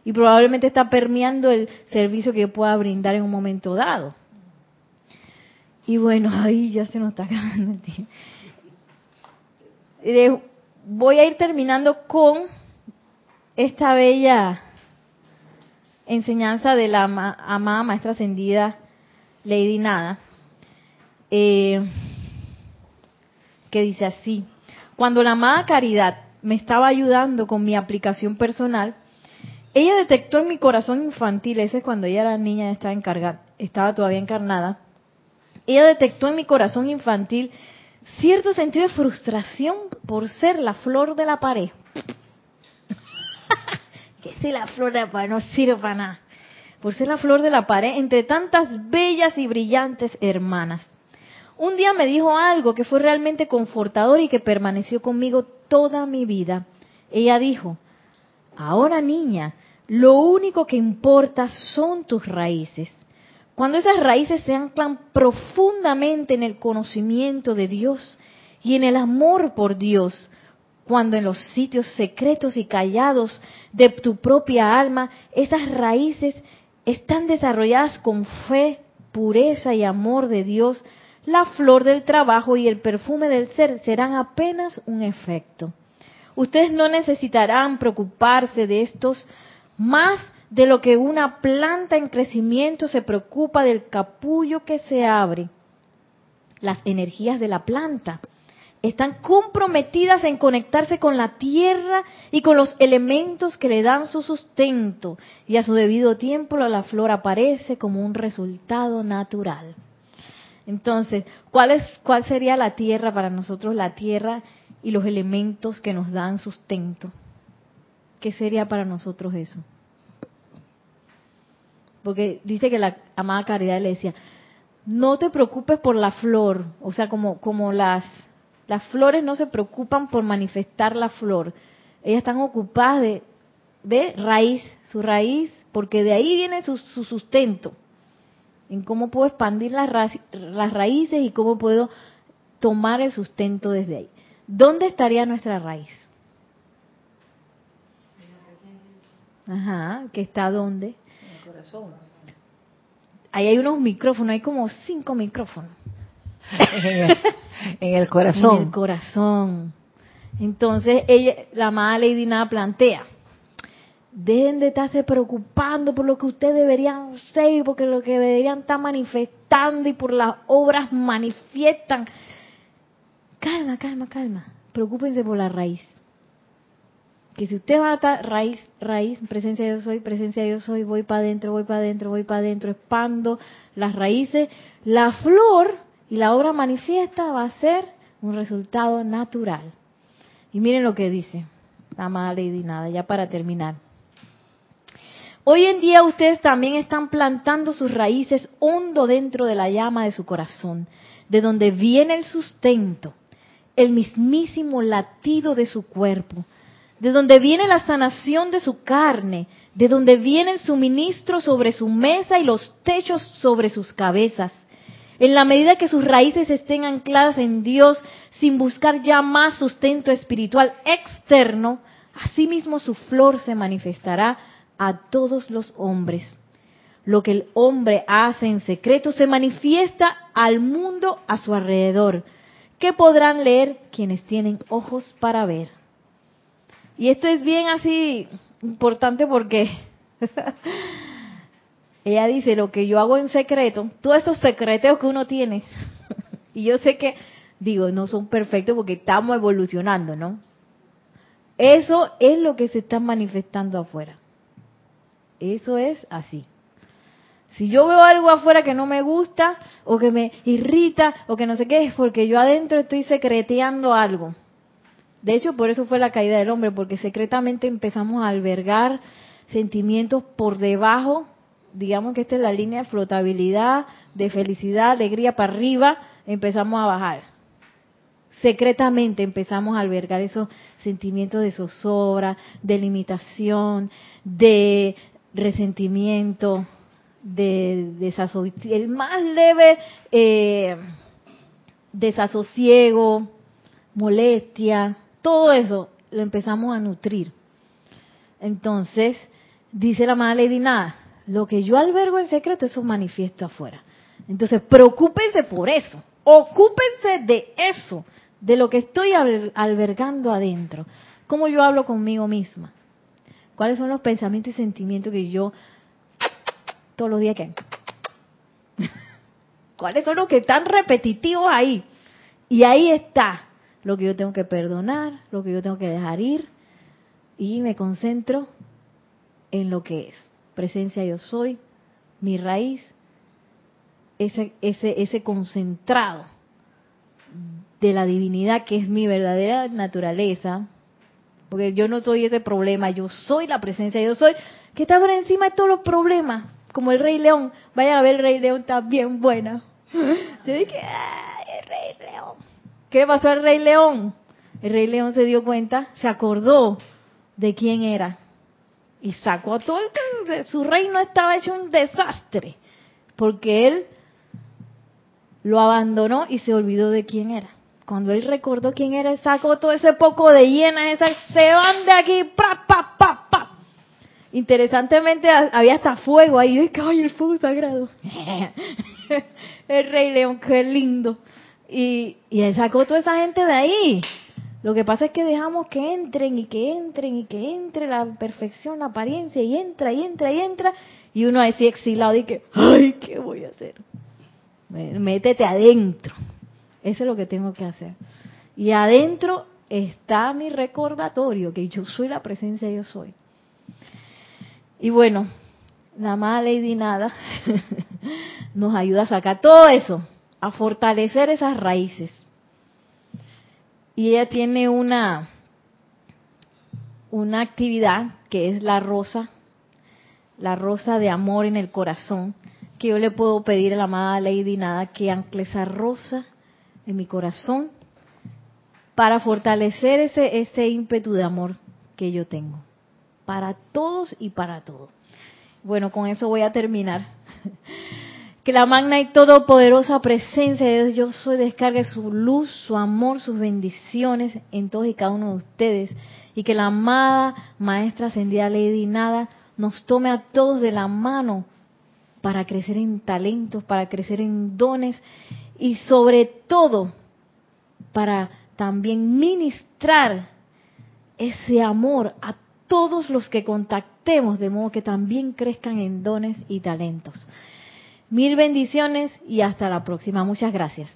Y probablemente está permeando el servicio que yo pueda brindar en un momento dado. Y bueno, *laughs* ahí ya se nos está acabando el tiempo. Eh, Voy a ir terminando con esta bella enseñanza de la ama- amada maestra ascendida Lady Nada, eh, que dice así, cuando la amada Caridad me estaba ayudando con mi aplicación personal, ella detectó en mi corazón infantil, ese es cuando ella era niña, estaba, todavía encarnada, ella detectó en mi corazón infantil cierto sentido de frustración por ser la flor de la pared *laughs* que si la flor de la pared no sirve para nada. Por ser la flor de la pared entre tantas bellas y brillantes hermanas. Un día me dijo algo que fue realmente confortador y que permaneció conmigo toda mi vida. Ella dijo, ahora niña, lo único que importa son tus raíces. Cuando esas raíces se anclan profundamente en el conocimiento de Dios y en el amor por Dios, cuando en los sitios secretos y callados de tu propia alma esas raíces están desarrolladas con fe, pureza y amor de Dios, la flor del trabajo y el perfume del ser serán apenas un efecto. Ustedes no necesitarán preocuparse de estos más de lo que una planta en crecimiento se preocupa del capullo que se abre. Las energías de la planta están comprometidas en conectarse con la tierra y con los elementos que le dan su sustento y a su debido tiempo la flor aparece como un resultado natural. Entonces, ¿cuál, es, ¿cuál sería la tierra para nosotros? La tierra y los elementos que nos dan sustento. ¿Qué sería para nosotros eso? Porque dice que la amada Caridad le decía, no te preocupes por la flor, o sea, como, como las Las flores no se preocupan por manifestar la flor. Ellas están ocupadas de, de raíz, su raíz, porque de ahí viene su, su sustento. En cómo puedo expandir las, ra- las raíces y cómo puedo tomar el sustento desde ahí. ¿Dónde estaría nuestra raíz? Ajá, que está dónde? En el corazón. Ahí hay unos micrófonos, hay como cinco micrófonos. en, el, en el En el corazón. corazón. Entonces, ella, la amada Lady Nada plantea, dejen de estarse preocupando por lo que ustedes deberían ser, porque lo que deberían estar manifestando y por las obras manifiestan. Calma, calma, calma. Preocúpense por la raíz. Que si ustedes van a estar raíz, raíz, presencia de yo soy, presencia de yo soy, voy para adentro, voy para adentro, voy para adentro, expando las raíces, la flor y la obra manifiesta va a ser un resultado natural. Y miren lo que dice la amada Lady Nada, ya para terminar. Hoy en día ustedes también están plantando sus raíces hondo dentro de la llama de su corazón, de donde viene el sustento, el mismísimo latido de su cuerpo, de donde viene la sanación de su carne, de donde viene el suministro sobre su mesa y los techos sobre sus cabezas. En la medida que sus raíces estén ancladas en Dios sin buscar ya más sustento espiritual externo, asimismo su flor se manifestará a todos los hombres. Lo que el hombre hace en secreto se manifiesta al mundo a su alrededor, que podrán leer quienes tienen ojos para ver. Y esto es bien así importante porque *laughs* ella dice, lo que yo hago en secreto, todos esos secreteos que uno tiene, *laughs* y yo sé que, digo, no son perfectos porque estamos evolucionando, ¿no? Eso es lo que se está manifestando afuera. Eso es así. Si yo veo algo afuera que no me gusta o que me irrita o que no sé qué, es porque yo adentro estoy secreteando algo. De hecho, por eso fue la caída del hombre, porque secretamente empezamos a albergar sentimientos por debajo, digamos que esta es la línea de flotabilidad, de felicidad, alegría para arriba, empezamos a bajar. Secretamente empezamos a albergar esos sentimientos de zozobra, de limitación, de resentimiento, de desasosiego, el más leve eh, desasosiego, molestia, todo eso lo empezamos a nutrir. Entonces, dice la madre Lady Nada, lo que yo albergo en secreto, eso manifiesto afuera. Entonces, preocúpense por eso, ocúpense de eso, de lo que estoy al- albergando adentro. ¿Cómo yo hablo conmigo misma? ¿Cuáles son los pensamientos y sentimientos que yo todos los días que... *laughs* ¿Cuáles son los que están repetitivos ahí? Y ahí está lo que yo tengo que perdonar, lo que yo tengo que dejar ir, y me concentro en lo que es. Presencia yo soy, mi raíz, ese, ese, ese concentrado de la divinidad que es mi verdadera naturaleza, porque yo no soy ese problema, yo soy la presencia, yo soy que está por encima de todos los problemas, como el Rey León. Vayan a ver el Rey León, está bien buena. Yo dije, ¡ay, el Rey León! ¿Qué pasó al Rey León? El Rey León se dio cuenta, se acordó de quién era y sacó a todo el su reino estaba hecho un desastre porque él lo abandonó y se olvidó de quién era. Cuando él recordó quién era, él sacó todo ese poco de hienas, esas se van de aquí, pa, pa, pa, pa. Interesantemente ha- había hasta fuego ahí, dije, ay, el fuego sagrado. *laughs* el rey león, qué lindo. Y, y él sacó toda esa gente de ahí. Lo que pasa es que dejamos que entren y que entren y que entre la perfección, la apariencia, y entra y entra y entra, y uno así exilado y que, ay, ¿qué voy a hacer? Métete adentro. Eso es lo que tengo que hacer. Y adentro está mi recordatorio, que yo soy la presencia, yo soy. Y bueno, la amada Lady Nada *laughs* nos ayuda a sacar todo eso, a fortalecer esas raíces. Y ella tiene una, una actividad que es la rosa, la rosa de amor en el corazón, que yo le puedo pedir a la amada Lady Nada que ancle esa rosa en mi corazón para fortalecer ese, ese ímpetu de amor que yo tengo. Para todos y para todo. Bueno, con eso voy a terminar. *laughs* Que la magna y todopoderosa presencia de Dios, yo soy, descargue su luz, su amor, sus bendiciones en todos y cada uno de ustedes. Y que la amada Maestra Ascendida Lady Nada nos tome a todos de la mano para crecer en talentos, para crecer en dones y sobre todo para también ministrar ese amor a todos los que contactemos, de modo que también crezcan en dones y talentos. Mil bendiciones y hasta la próxima. Muchas gracias.